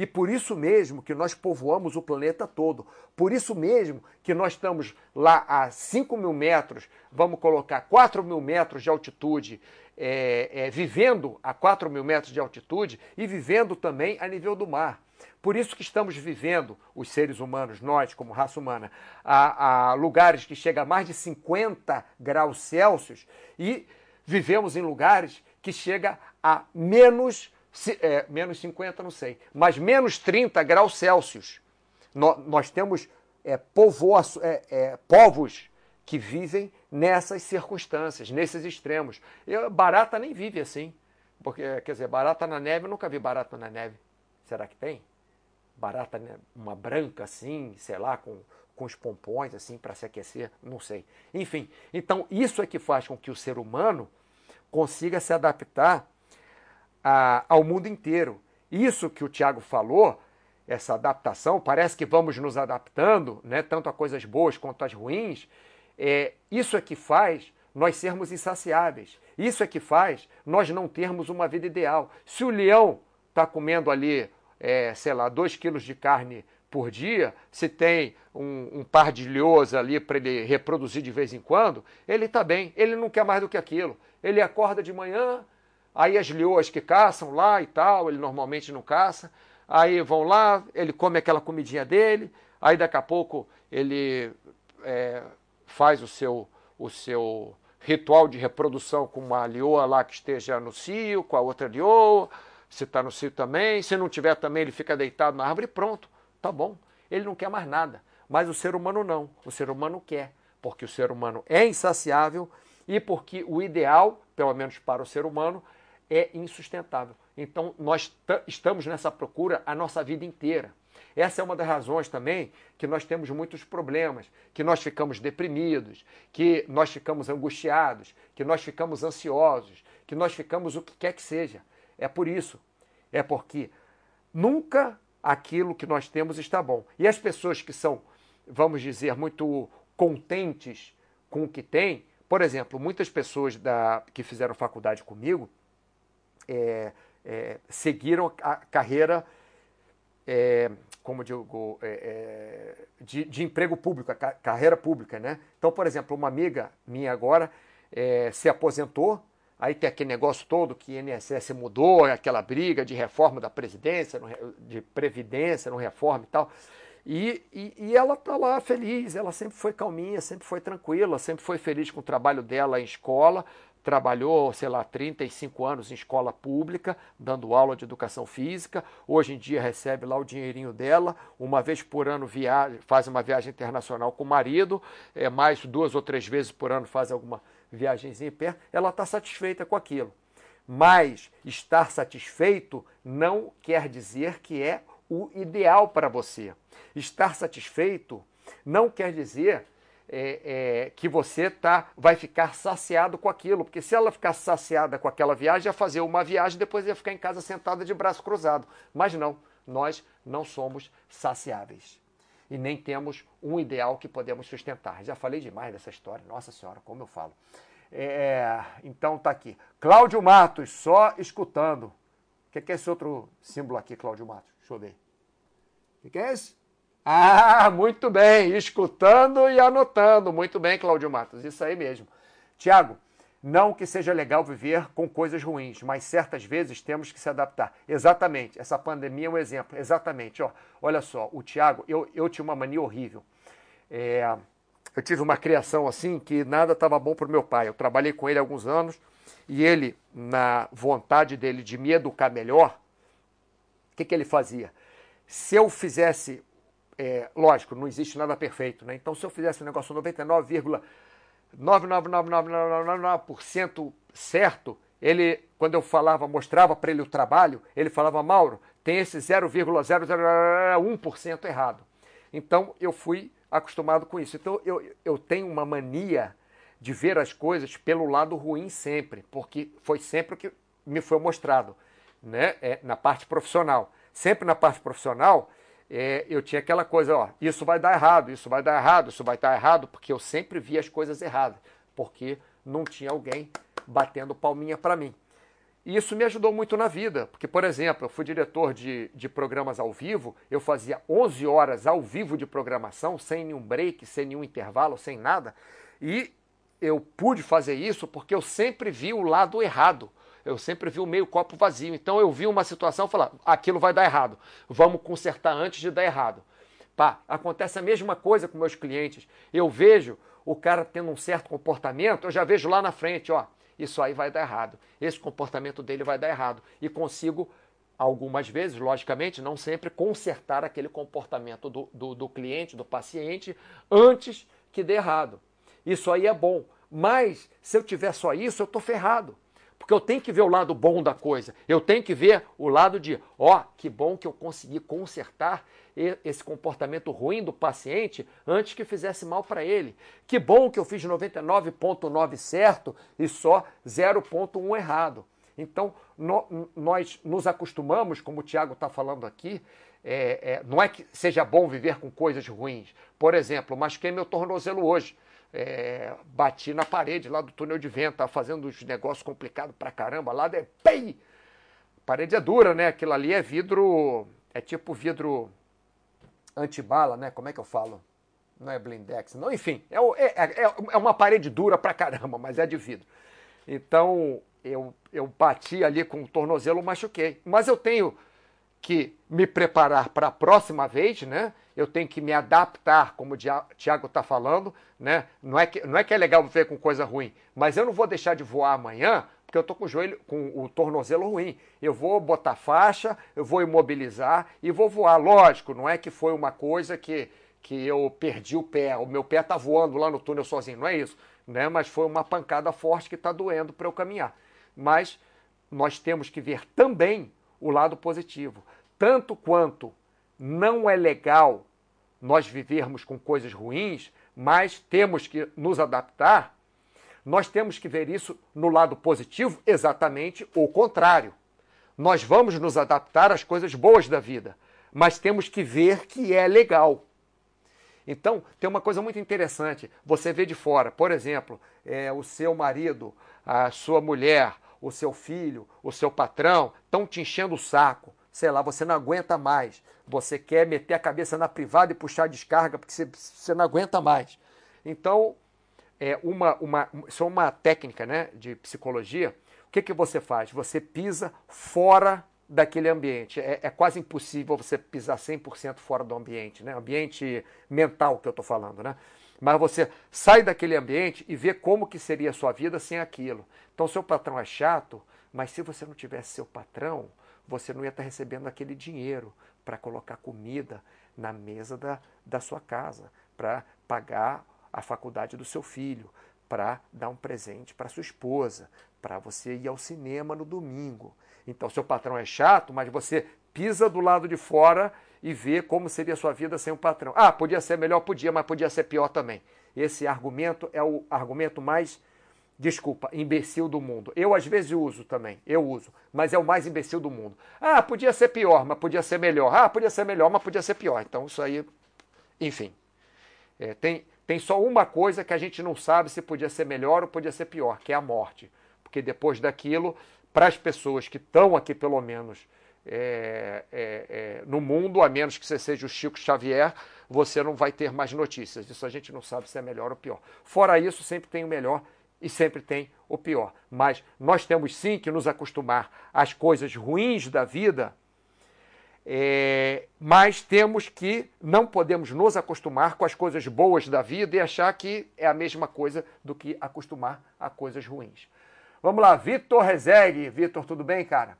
E por isso mesmo que nós povoamos o planeta todo. Por isso mesmo que nós estamos lá a 5 mil metros, vamos colocar 4 mil metros de altitude, é, é, vivendo a 4 mil metros de altitude e vivendo também a nível do mar. Por isso que estamos vivendo, os seres humanos, nós como raça humana, a, a lugares que chegam a mais de 50 graus Celsius e vivemos em lugares que chega a menos se, é, menos 50, não sei, mas menos 30 graus Celsius. No, nós temos é, povoa, é, é, povos que vivem nessas circunstâncias, nesses extremos. Eu, barata nem vive assim. Porque, quer dizer, barata na neve, eu nunca vi barata na neve. Será que tem? Barata, né, uma branca assim, sei lá, com, com os pompons assim para se aquecer, não sei. Enfim, então isso é que faz com que o ser humano consiga se adaptar a, ao mundo inteiro. Isso que o Tiago falou, essa adaptação, parece que vamos nos adaptando, né, tanto a coisas boas quanto as ruins. É, isso é que faz nós sermos insaciáveis. Isso é que faz nós não termos uma vida ideal. Se o leão está comendo ali, é, sei lá, dois quilos de carne por dia, se tem um, um par de leões ali para ele reproduzir de vez em quando, ele está bem, ele não quer mais do que aquilo. Ele acorda de manhã, Aí as leoas que caçam lá e tal, ele normalmente não caça. Aí vão lá, ele come aquela comidinha dele, aí daqui a pouco ele é, faz o seu, o seu ritual de reprodução com uma leoa lá que esteja no cio, com a outra leoa, se está no cio também. Se não tiver também, ele fica deitado na árvore e pronto, tá bom. Ele não quer mais nada. Mas o ser humano não. O ser humano quer, porque o ser humano é insaciável e porque o ideal, pelo menos para o ser humano, é insustentável. Então, nós estamos nessa procura a nossa vida inteira. Essa é uma das razões também que nós temos muitos problemas, que nós ficamos deprimidos, que nós ficamos angustiados, que nós ficamos ansiosos, que nós ficamos o que quer que seja. É por isso. É porque nunca aquilo que nós temos está bom. E as pessoas que são, vamos dizer, muito contentes com o que têm, por exemplo, muitas pessoas da, que fizeram faculdade comigo, é, é, seguiram a carreira, é, como digo, é, é, de, de, emprego público, a carreira pública, né? Então, por exemplo, uma amiga minha agora é, se aposentou, aí tem aquele negócio todo que INSS mudou, aquela briga de reforma da presidência, de previdência, não reforma e tal. E, e, e ela está lá feliz, ela sempre foi calminha, sempre foi tranquila, sempre foi feliz com o trabalho dela em escola, trabalhou, sei lá, 35 anos em escola pública, dando aula de educação física. Hoje em dia recebe lá o dinheirinho dela, uma vez por ano viaja, faz uma viagem internacional com o marido, é, mais duas ou três vezes por ano faz alguma viagemzinha perto. Ela está satisfeita com aquilo. Mas estar satisfeito não quer dizer que é o ideal para você. Estar satisfeito não quer dizer é, é, que você tá, vai ficar saciado com aquilo, porque se ela ficar saciada com aquela viagem, ia fazer uma viagem depois ia ficar em casa sentada de braço cruzado. Mas não, nós não somos saciáveis e nem temos um ideal que podemos sustentar. Já falei demais dessa história, nossa senhora, como eu falo. É, então tá aqui. Cláudio Matos, só escutando. O que, que é esse outro símbolo aqui, Cláudio Matos? Deixa eu ver. O que, que é esse? Ah, muito bem, escutando e anotando. Muito bem, Cláudio Matos, isso aí mesmo. Tiago, não que seja legal viver com coisas ruins, mas certas vezes temos que se adaptar. Exatamente, essa pandemia é um exemplo. Exatamente, ó, olha só, o Tiago, eu, eu tinha uma mania horrível. É, eu tive uma criação assim que nada estava bom para o meu pai. Eu trabalhei com ele há alguns anos e ele, na vontade dele de me educar melhor, o que, que ele fazia? Se eu fizesse é, lógico, não existe nada perfeito, né? Então, se eu fizesse um negócio 99,99999% certo, ele, quando eu falava, mostrava para ele o trabalho, ele falava, Mauro, tem esse 0,001% errado. Então, eu fui acostumado com isso. Então, eu, eu tenho uma mania de ver as coisas pelo lado ruim sempre, porque foi sempre o que me foi mostrado, né? É, na parte profissional. Sempre na parte profissional, é, eu tinha aquela coisa, ó, isso vai dar errado, isso vai dar errado, isso vai dar errado, porque eu sempre via as coisas erradas, porque não tinha alguém batendo palminha para mim. E isso me ajudou muito na vida, porque, por exemplo, eu fui diretor de, de programas ao vivo, eu fazia 11 horas ao vivo de programação, sem nenhum break, sem nenhum intervalo, sem nada, e eu pude fazer isso porque eu sempre vi o lado errado eu sempre vi o meio copo vazio. Então eu vi uma situação falar, aquilo vai dar errado. Vamos consertar antes de dar errado. Pá, acontece a mesma coisa com meus clientes. Eu vejo o cara tendo um certo comportamento, eu já vejo lá na frente, ó, isso aí vai dar errado. Esse comportamento dele vai dar errado. E consigo, algumas vezes, logicamente, não sempre, consertar aquele comportamento do, do, do cliente, do paciente, antes que dê errado. Isso aí é bom. Mas se eu tiver só isso, eu estou ferrado. Porque eu tenho que ver o lado bom da coisa. Eu tenho que ver o lado de, ó, oh, que bom que eu consegui consertar esse comportamento ruim do paciente antes que fizesse mal para ele. Que bom que eu fiz 99,9 certo e só 0,1 errado. Então, no, nós nos acostumamos, como o Tiago está falando aqui, é, é, não é que seja bom viver com coisas ruins. Por exemplo, machuquei meu tornozelo hoje é, bati na parede lá do túnel de vento, tava fazendo uns negócios complicados pra caramba lá, de pei! Parede é dura, né? Aquilo ali é vidro, é tipo vidro antibala, né? Como é que eu falo? Não é blindex, não, enfim, é, é, é, é uma parede dura pra caramba, mas é de vidro. Então, eu, eu bati ali com o tornozelo, machuquei. Mas eu tenho que me preparar para a próxima vez, né? Eu tenho que me adaptar, como o Tiago está falando, né? Não é, que, não é que é legal ver com coisa ruim, mas eu não vou deixar de voar amanhã porque eu estou com o joelho, com o tornozelo ruim. Eu vou botar faixa, eu vou imobilizar e vou voar. Lógico, não é que foi uma coisa que, que eu perdi o pé, o meu pé está voando lá no túnel sozinho, não é isso, né? Mas foi uma pancada forte que está doendo para eu caminhar. Mas nós temos que ver também o lado positivo. Tanto quanto não é legal nós vivermos com coisas ruins, mas temos que nos adaptar, nós temos que ver isso no lado positivo, exatamente o contrário. Nós vamos nos adaptar às coisas boas da vida, mas temos que ver que é legal. Então, tem uma coisa muito interessante. Você vê de fora, por exemplo, é, o seu marido, a sua mulher, o seu filho, o seu patrão estão te enchendo o saco. Sei lá, você não aguenta mais. Você quer meter a cabeça na privada e puxar a descarga porque você, você não aguenta mais. Então, é uma, uma, isso é uma técnica né, de psicologia. O que, que você faz? Você pisa fora daquele ambiente. É, é quase impossível você pisar 100% fora do ambiente, né? Ambiente mental que eu estou falando, né? Mas você sai daquele ambiente e vê como que seria a sua vida sem aquilo. Então, seu patrão é chato, mas se você não tivesse seu patrão, você não ia estar recebendo aquele dinheiro para colocar comida na mesa da, da sua casa, para pagar a faculdade do seu filho, para dar um presente para sua esposa, para você ir ao cinema no domingo. Então, seu patrão é chato, mas você pisa do lado de fora e vê como seria a sua vida sem um patrão. Ah, podia ser melhor, podia, mas podia ser pior também. Esse argumento é o argumento mais, desculpa, imbecil do mundo. Eu às vezes uso também, eu uso, mas é o mais imbecil do mundo. Ah, podia ser pior, mas podia ser melhor. Ah, podia ser melhor, mas podia ser pior. Então isso aí, enfim. É, tem, tem só uma coisa que a gente não sabe se podia ser melhor ou podia ser pior, que é a morte. Porque depois daquilo, para as pessoas que estão aqui pelo menos é, é, é, no mundo, a menos que você seja o Chico Xavier, você não vai ter mais notícias. Isso a gente não sabe se é melhor ou pior. Fora isso, sempre tem o melhor e sempre tem o pior. Mas nós temos sim que nos acostumar às coisas ruins da vida, é, mas temos que não podemos nos acostumar com as coisas boas da vida e achar que é a mesma coisa do que acostumar a coisas ruins. Vamos lá, Vitor Rezegue. Vitor, tudo bem, cara?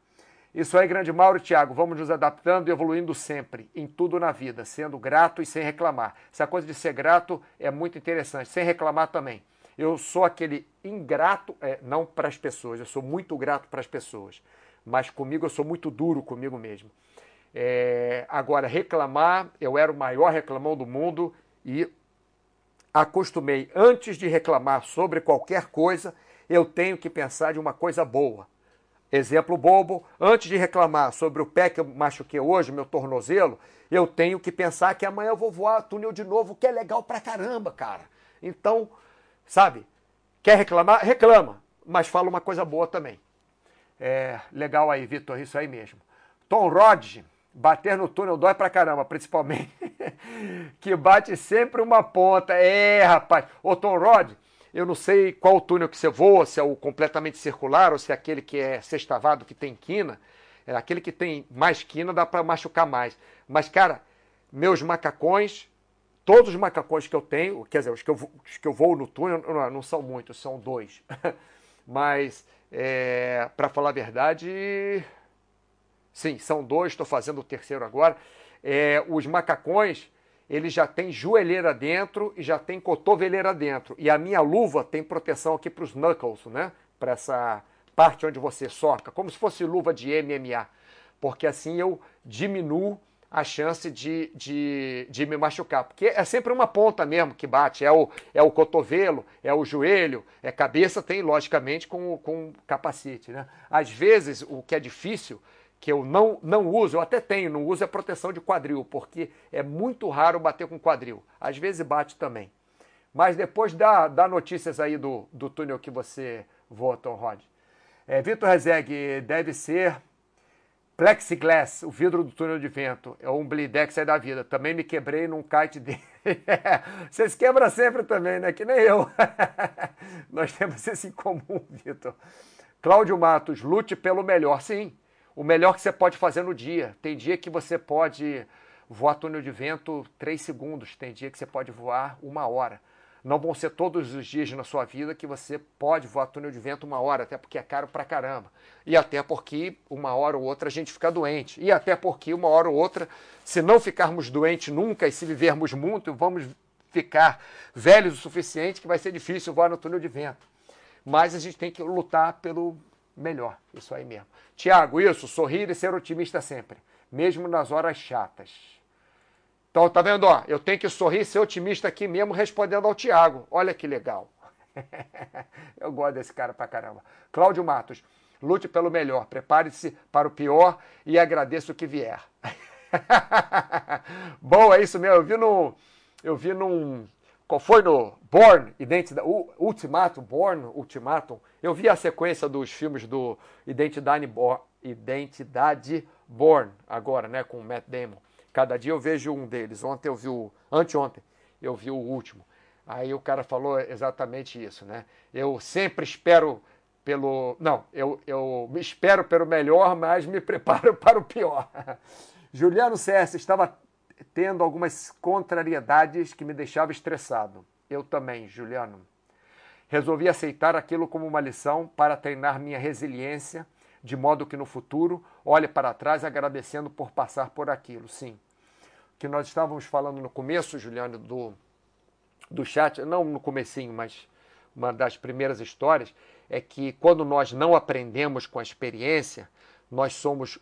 Isso aí, grande Mauro e Tiago, vamos nos adaptando e evoluindo sempre, em tudo na vida, sendo grato e sem reclamar. Essa coisa de ser grato é muito interessante, sem reclamar também. Eu sou aquele ingrato, é, não para as pessoas, eu sou muito grato para as pessoas, mas comigo eu sou muito duro comigo mesmo. É, agora, reclamar, eu era o maior reclamão do mundo e acostumei, antes de reclamar sobre qualquer coisa, eu tenho que pensar de uma coisa boa. Exemplo bobo, antes de reclamar sobre o pé que eu machuquei hoje, meu tornozelo, eu tenho que pensar que amanhã eu vou voar túnel de novo, que é legal pra caramba, cara. Então, sabe, quer reclamar? Reclama, mas fala uma coisa boa também. É, legal aí, Vitor, isso aí mesmo. Tom Rod, bater no túnel dói pra caramba, principalmente que bate sempre uma ponta. É, rapaz. Ô, Tom Rod, eu não sei qual túnel que você voa, se é o completamente circular ou se é aquele que é sextavado, que tem quina. É aquele que tem mais quina dá para machucar mais. Mas, cara, meus macacões, todos os macacões que eu tenho, quer dizer, os que eu, os que eu vou no túnel não, não são muitos, são dois. Mas, é, para falar a verdade, sim, são dois, estou fazendo o terceiro agora. É, os macacões ele já tem joelheira dentro e já tem cotoveleira dentro. E a minha luva tem proteção aqui para os knuckles, né? Para essa parte onde você soca, como se fosse luva de MMA. Porque assim eu diminuo a chance de, de, de me machucar. Porque é sempre uma ponta mesmo que bate. É o, é o cotovelo, é o joelho, é cabeça, tem logicamente com, com capacete. Né? Às vezes, o que é difícil que eu não, não uso, eu até tenho, não uso é proteção de quadril, porque é muito raro bater com quadril. Às vezes bate também. Mas depois dá, dá notícias aí do, do túnel que você voa, Tom Rod. É, Vitor Rezegue, deve ser plexiglass, o vidro do túnel de vento. É um blidex aí da vida. Também me quebrei num kite dele. Vocês quebram sempre também, né? Que nem eu. Nós temos isso em comum, Vitor. Cláudio Matos, lute pelo melhor. Sim, o melhor que você pode fazer no dia. Tem dia que você pode voar túnel de vento 3 segundos, tem dia que você pode voar uma hora. Não vão ser todos os dias na sua vida que você pode voar túnel de vento uma hora, até porque é caro pra caramba. E até porque uma hora ou outra a gente fica doente. E até porque uma hora ou outra, se não ficarmos doentes nunca e se vivermos muito, vamos ficar velhos o suficiente que vai ser difícil voar no túnel de vento. Mas a gente tem que lutar pelo melhor. Isso aí mesmo. Tiago, isso, sorrir e ser otimista sempre, mesmo nas horas chatas. Então, tá vendo? Ó, eu tenho que sorrir e ser otimista aqui mesmo respondendo ao Tiago. Olha que legal. eu gosto desse cara pra caramba. Cláudio Matos, lute pelo melhor, prepare-se para o pior e agradeça o que vier. Bom, é isso mesmo. Eu vi no. Eu vi num. Qual foi no Born, Identidade, Ultimatum, Born, Ultimatum. Eu vi a sequência dos filmes do Identidade, Born, Identidade Born, agora, né, com o Matt Damon. Cada dia eu vejo um deles. Ontem eu vi o. Anteontem eu vi o último. Aí o cara falou exatamente isso, né? Eu sempre espero pelo. Não, eu, eu me espero pelo melhor, mas me preparo para o pior. Juliano César estava tendo algumas contrariedades que me deixavam estressado. Eu também, Juliano. Resolvi aceitar aquilo como uma lição para treinar minha resiliência, de modo que no futuro olhe para trás agradecendo por passar por aquilo. Sim. O que nós estávamos falando no começo, Juliano, do, do chat, não no comecinho, mas uma das primeiras histórias, é que quando nós não aprendemos com a experiência, nós somos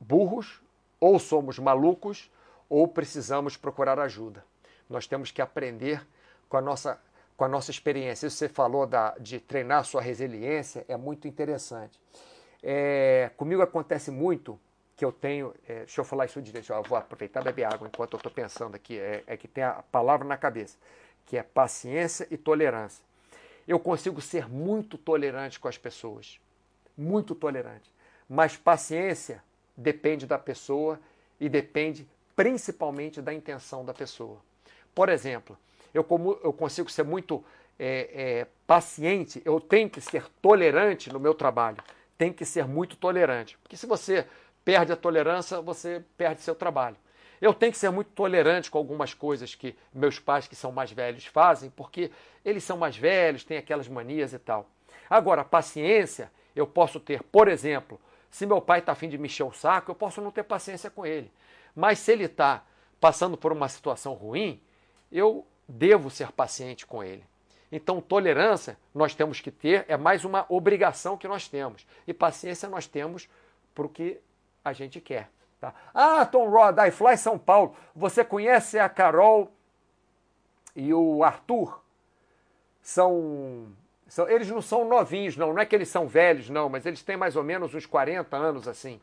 burros, ou somos malucos, ou precisamos procurar ajuda. Nós temos que aprender com a nossa com a nossa experiência. Isso você falou da, de treinar sua resiliência, é muito interessante. É, comigo acontece muito que eu tenho. É, deixa eu falar isso direito, eu vou aproveitar e beber água enquanto eu estou pensando aqui. É, é que tem a palavra na cabeça, que é paciência e tolerância. Eu consigo ser muito tolerante com as pessoas, muito tolerante. Mas paciência depende da pessoa e depende principalmente da intenção da pessoa. Por exemplo, eu, como, eu consigo ser muito é, é, paciente, eu tenho que ser tolerante no meu trabalho. Tem que ser muito tolerante. Porque se você perde a tolerância, você perde seu trabalho. Eu tenho que ser muito tolerante com algumas coisas que meus pais, que são mais velhos, fazem, porque eles são mais velhos, têm aquelas manias e tal. Agora, paciência, eu posso ter, por exemplo, se meu pai está afim de mexer o saco, eu posso não ter paciência com ele. Mas se ele está passando por uma situação ruim, eu devo ser paciente com ele. Então, tolerância nós temos que ter, é mais uma obrigação que nós temos. E paciência nós temos para o que a gente quer. Tá? Ah, Tom Rod, iFly São Paulo. Você conhece a Carol e o Arthur? São, são. Eles não são novinhos, não. Não é que eles são velhos, não, mas eles têm mais ou menos uns 40 anos assim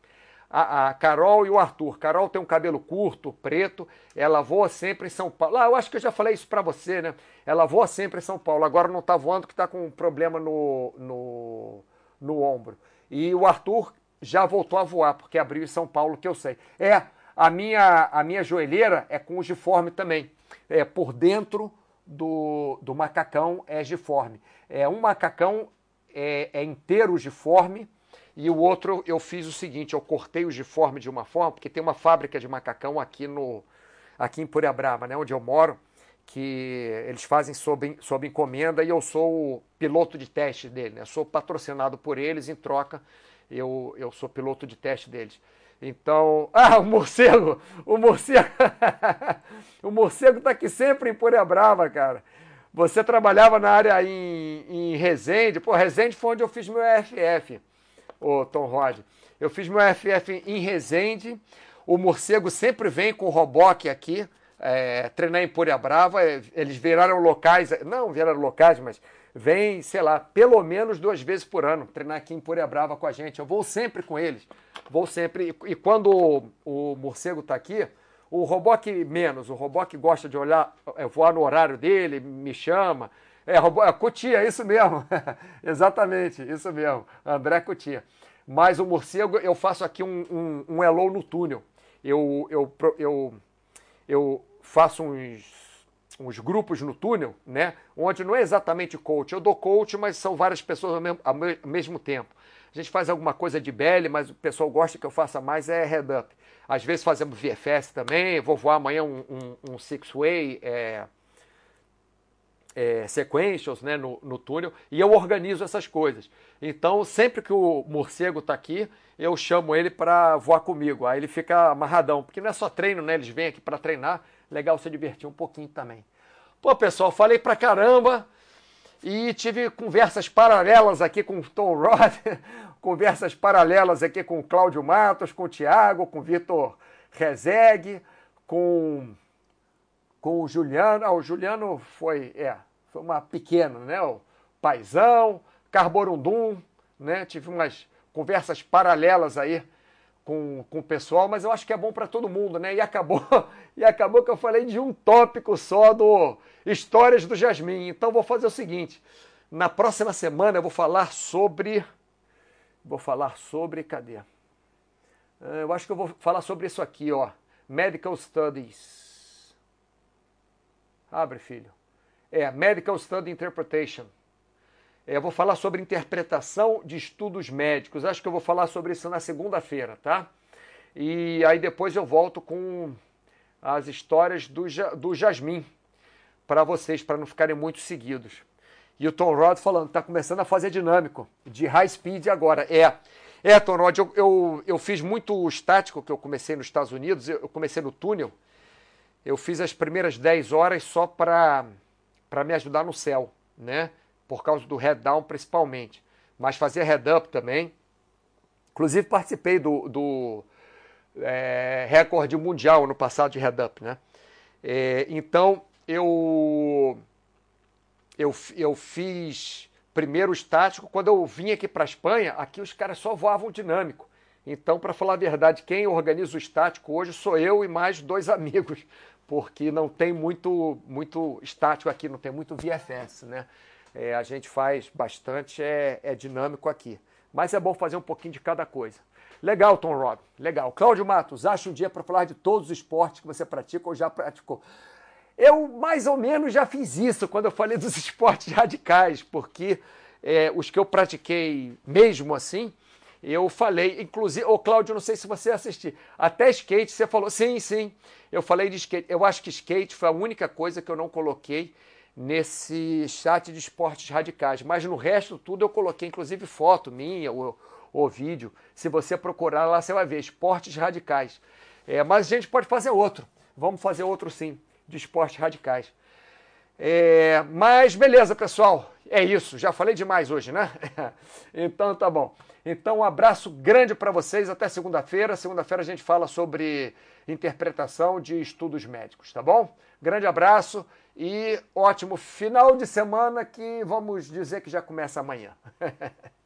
a, a, Carol e o Arthur. Carol tem um cabelo curto, preto, ela voa sempre em São Paulo. Ah, eu acho que eu já falei isso para você, né? Ela voa sempre em São Paulo. Agora não está voando que está com um problema no, no, no ombro. E o Arthur já voltou a voar, porque abriu em São Paulo, que eu sei. É, a minha, a minha joelheira é com o giforme também. É por dentro do, do macacão é giforme. É um macacão é, é inteiro giforme e o outro eu fiz o seguinte, eu cortei o giforme de uma forma, porque tem uma fábrica de macacão aqui no aqui em Puriabrava, né, onde eu moro, que eles fazem sob, sob encomenda e eu sou o piloto de teste dele, né? Sou patrocinado por eles em troca, eu, eu sou piloto de teste deles. Então, ah, o morcego, o morcego, o morcego tá aqui sempre em Puriabrava, cara. Você trabalhava na área em, em Resende, pô, Resende foi onde eu fiz meu EFF o Tom Rod. Eu fiz meu FF em Resende. O morcego sempre vem com o Roboque aqui, é, treinar em Púria Brava. É, eles viraram locais, não viraram locais, mas vem, sei lá, pelo menos duas vezes por ano treinar aqui em Púria Brava com a gente. Eu vou sempre com eles. Vou sempre. E, quando o, o morcego está aqui, o Roboque menos. O Roboque gosta de olhar, é, voar no horário dele, me chama. É, é Cotia, isso mesmo. Exatamente, isso mesmo. André Cotia. Mas o morcego, eu faço aqui um, um, um hello no túnel. Eu, eu, eu, eu faço uns, uns grupos no túnel, né? Onde não é exatamente coach. Eu dou coach, mas são várias pessoas ao mesmo, ao mesmo tempo. A gente faz alguma coisa de belly, mas o pessoal gosta que eu faça mais é head up. Às vezes fazemos VFS também. Vou voar amanhã um, um, um six-way. É, é, né, no, no túnel e eu organizo essas coisas. Então, sempre que o morcego está aqui, eu chamo ele para voar comigo. Aí ele fica amarradão, porque não é só treino, né? Eles vêm aqui para treinar. Legal se divertir um pouquinho também. Pô, pessoal, falei pra caramba e tive conversas paralelas aqui com o Tom Rod, conversas paralelas aqui com o Cláudio Matos, com o Thiago, com o Vitor Rezeg, com com o Juliano. Ah, o Juliano foi, é, foi uma pequena, né? O Paizão, Carborundum, né? Tive umas conversas paralelas aí com, com o pessoal, mas eu acho que é bom para todo mundo, né? E acabou, e acabou que eu falei de um tópico só do Histórias do Jasmim. Então vou fazer o seguinte, na próxima semana eu vou falar sobre vou falar sobre, cadê? Ah, eu acho que eu vou falar sobre isso aqui, ó. Medical Studies. Abre, filho. É Medical Study Interpretation. É, eu vou falar sobre interpretação de estudos médicos. Acho que eu vou falar sobre isso na segunda-feira, tá? E aí depois eu volto com as histórias do, do Jasmim. para vocês, para não ficarem muito seguidos. E o Tom Rod falando, está começando a fazer dinâmico, de high speed agora. É, é Tom Rod, eu, eu, eu fiz muito estático, que eu comecei nos Estados Unidos, eu comecei no túnel. Eu fiz as primeiras 10 horas só para me ajudar no céu, né? Por causa do head down principalmente. Mas fazia head up também. Inclusive participei do, do é, recorde mundial no passado de head up, né? É, então eu eu, eu fiz primeiro estático. Quando eu vim aqui para a Espanha, aqui os caras só voavam dinâmico. Então, para falar a verdade, quem organiza o estático hoje sou eu e mais dois amigos, porque não tem muito, muito estático aqui, não tem muito VFS, né? É, a gente faz bastante, é, é dinâmico aqui. Mas é bom fazer um pouquinho de cada coisa. Legal, Tom Rob, legal. Cláudio Matos, acha um dia para falar de todos os esportes que você pratica ou já praticou. Eu mais ou menos já fiz isso quando eu falei dos esportes radicais, porque é, os que eu pratiquei mesmo assim, eu falei, inclusive, ô Cláudio, não sei se você assistiu, até skate você falou, sim, sim, eu falei de skate. Eu acho que skate foi a única coisa que eu não coloquei nesse chat de esportes radicais, mas no resto tudo eu coloquei, inclusive foto minha ou, ou vídeo. Se você procurar lá, você vai ver esportes radicais. É, mas a gente pode fazer outro. Vamos fazer outro sim de esportes radicais. É, mas beleza, pessoal. É isso. Já falei demais hoje, né? então tá bom. Então um abraço grande para vocês. Até segunda-feira. Segunda-feira a gente fala sobre interpretação de estudos médicos, tá bom? Grande abraço e ótimo final de semana que vamos dizer que já começa amanhã.